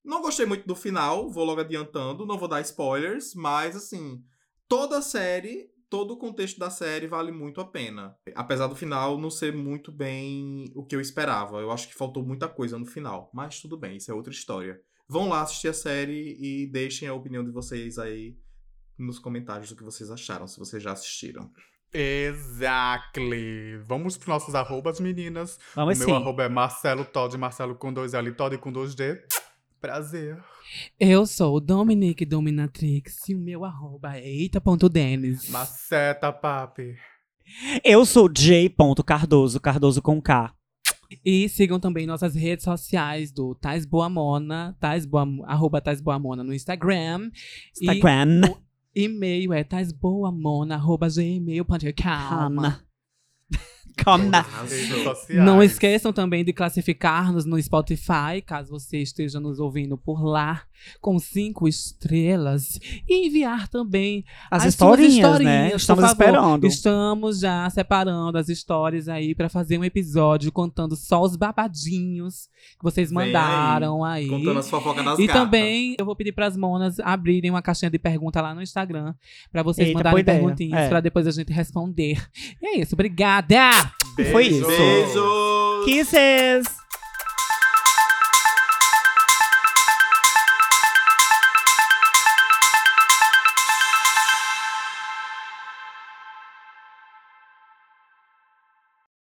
Não gostei muito do final, vou logo adiantando, não vou dar spoilers, mas assim, toda a série, todo o contexto da série vale muito a pena. Apesar do final não ser muito bem o que eu esperava. Eu acho que faltou muita coisa no final, mas tudo bem, isso é outra história. Vão lá assistir a série e deixem a opinião de vocês aí nos comentários do que vocês acharam, se vocês já assistiram. Exactly. Vamos pros nossos arrobas, meninas. Vamos o sim. meu arroba é Marcelo Todd, Marcelo com dois L, Todd com dois D. Prazer. Eu sou o Dominique Dominatrix e o meu arroba é eita.denis. Maceta, papi. Eu sou J. Cardoso, Cardoso com K. E sigam também nossas redes sociais do Tais Boamona, Tais Boa, arroba Tais Boamona no Instagram. Instagram. E e-mail é taisboamona, sociais. Não esqueçam também de classificar-nos no Spotify, caso você esteja nos ouvindo por lá, com cinco estrelas. E enviar também As, as suas historinhas, né? por Estamos favor. esperando. Estamos já separando as histórias aí pra fazer um episódio contando só os babadinhos que vocês mandaram aí. Contando as fofocas das E gatas. também eu vou pedir pras monas abrirem uma caixinha de pergunta lá no Instagram pra vocês Eita, mandarem perguntinhas É. pra depois a gente responder. E é isso, obrigada! Foi isso. Beijo! Kisses!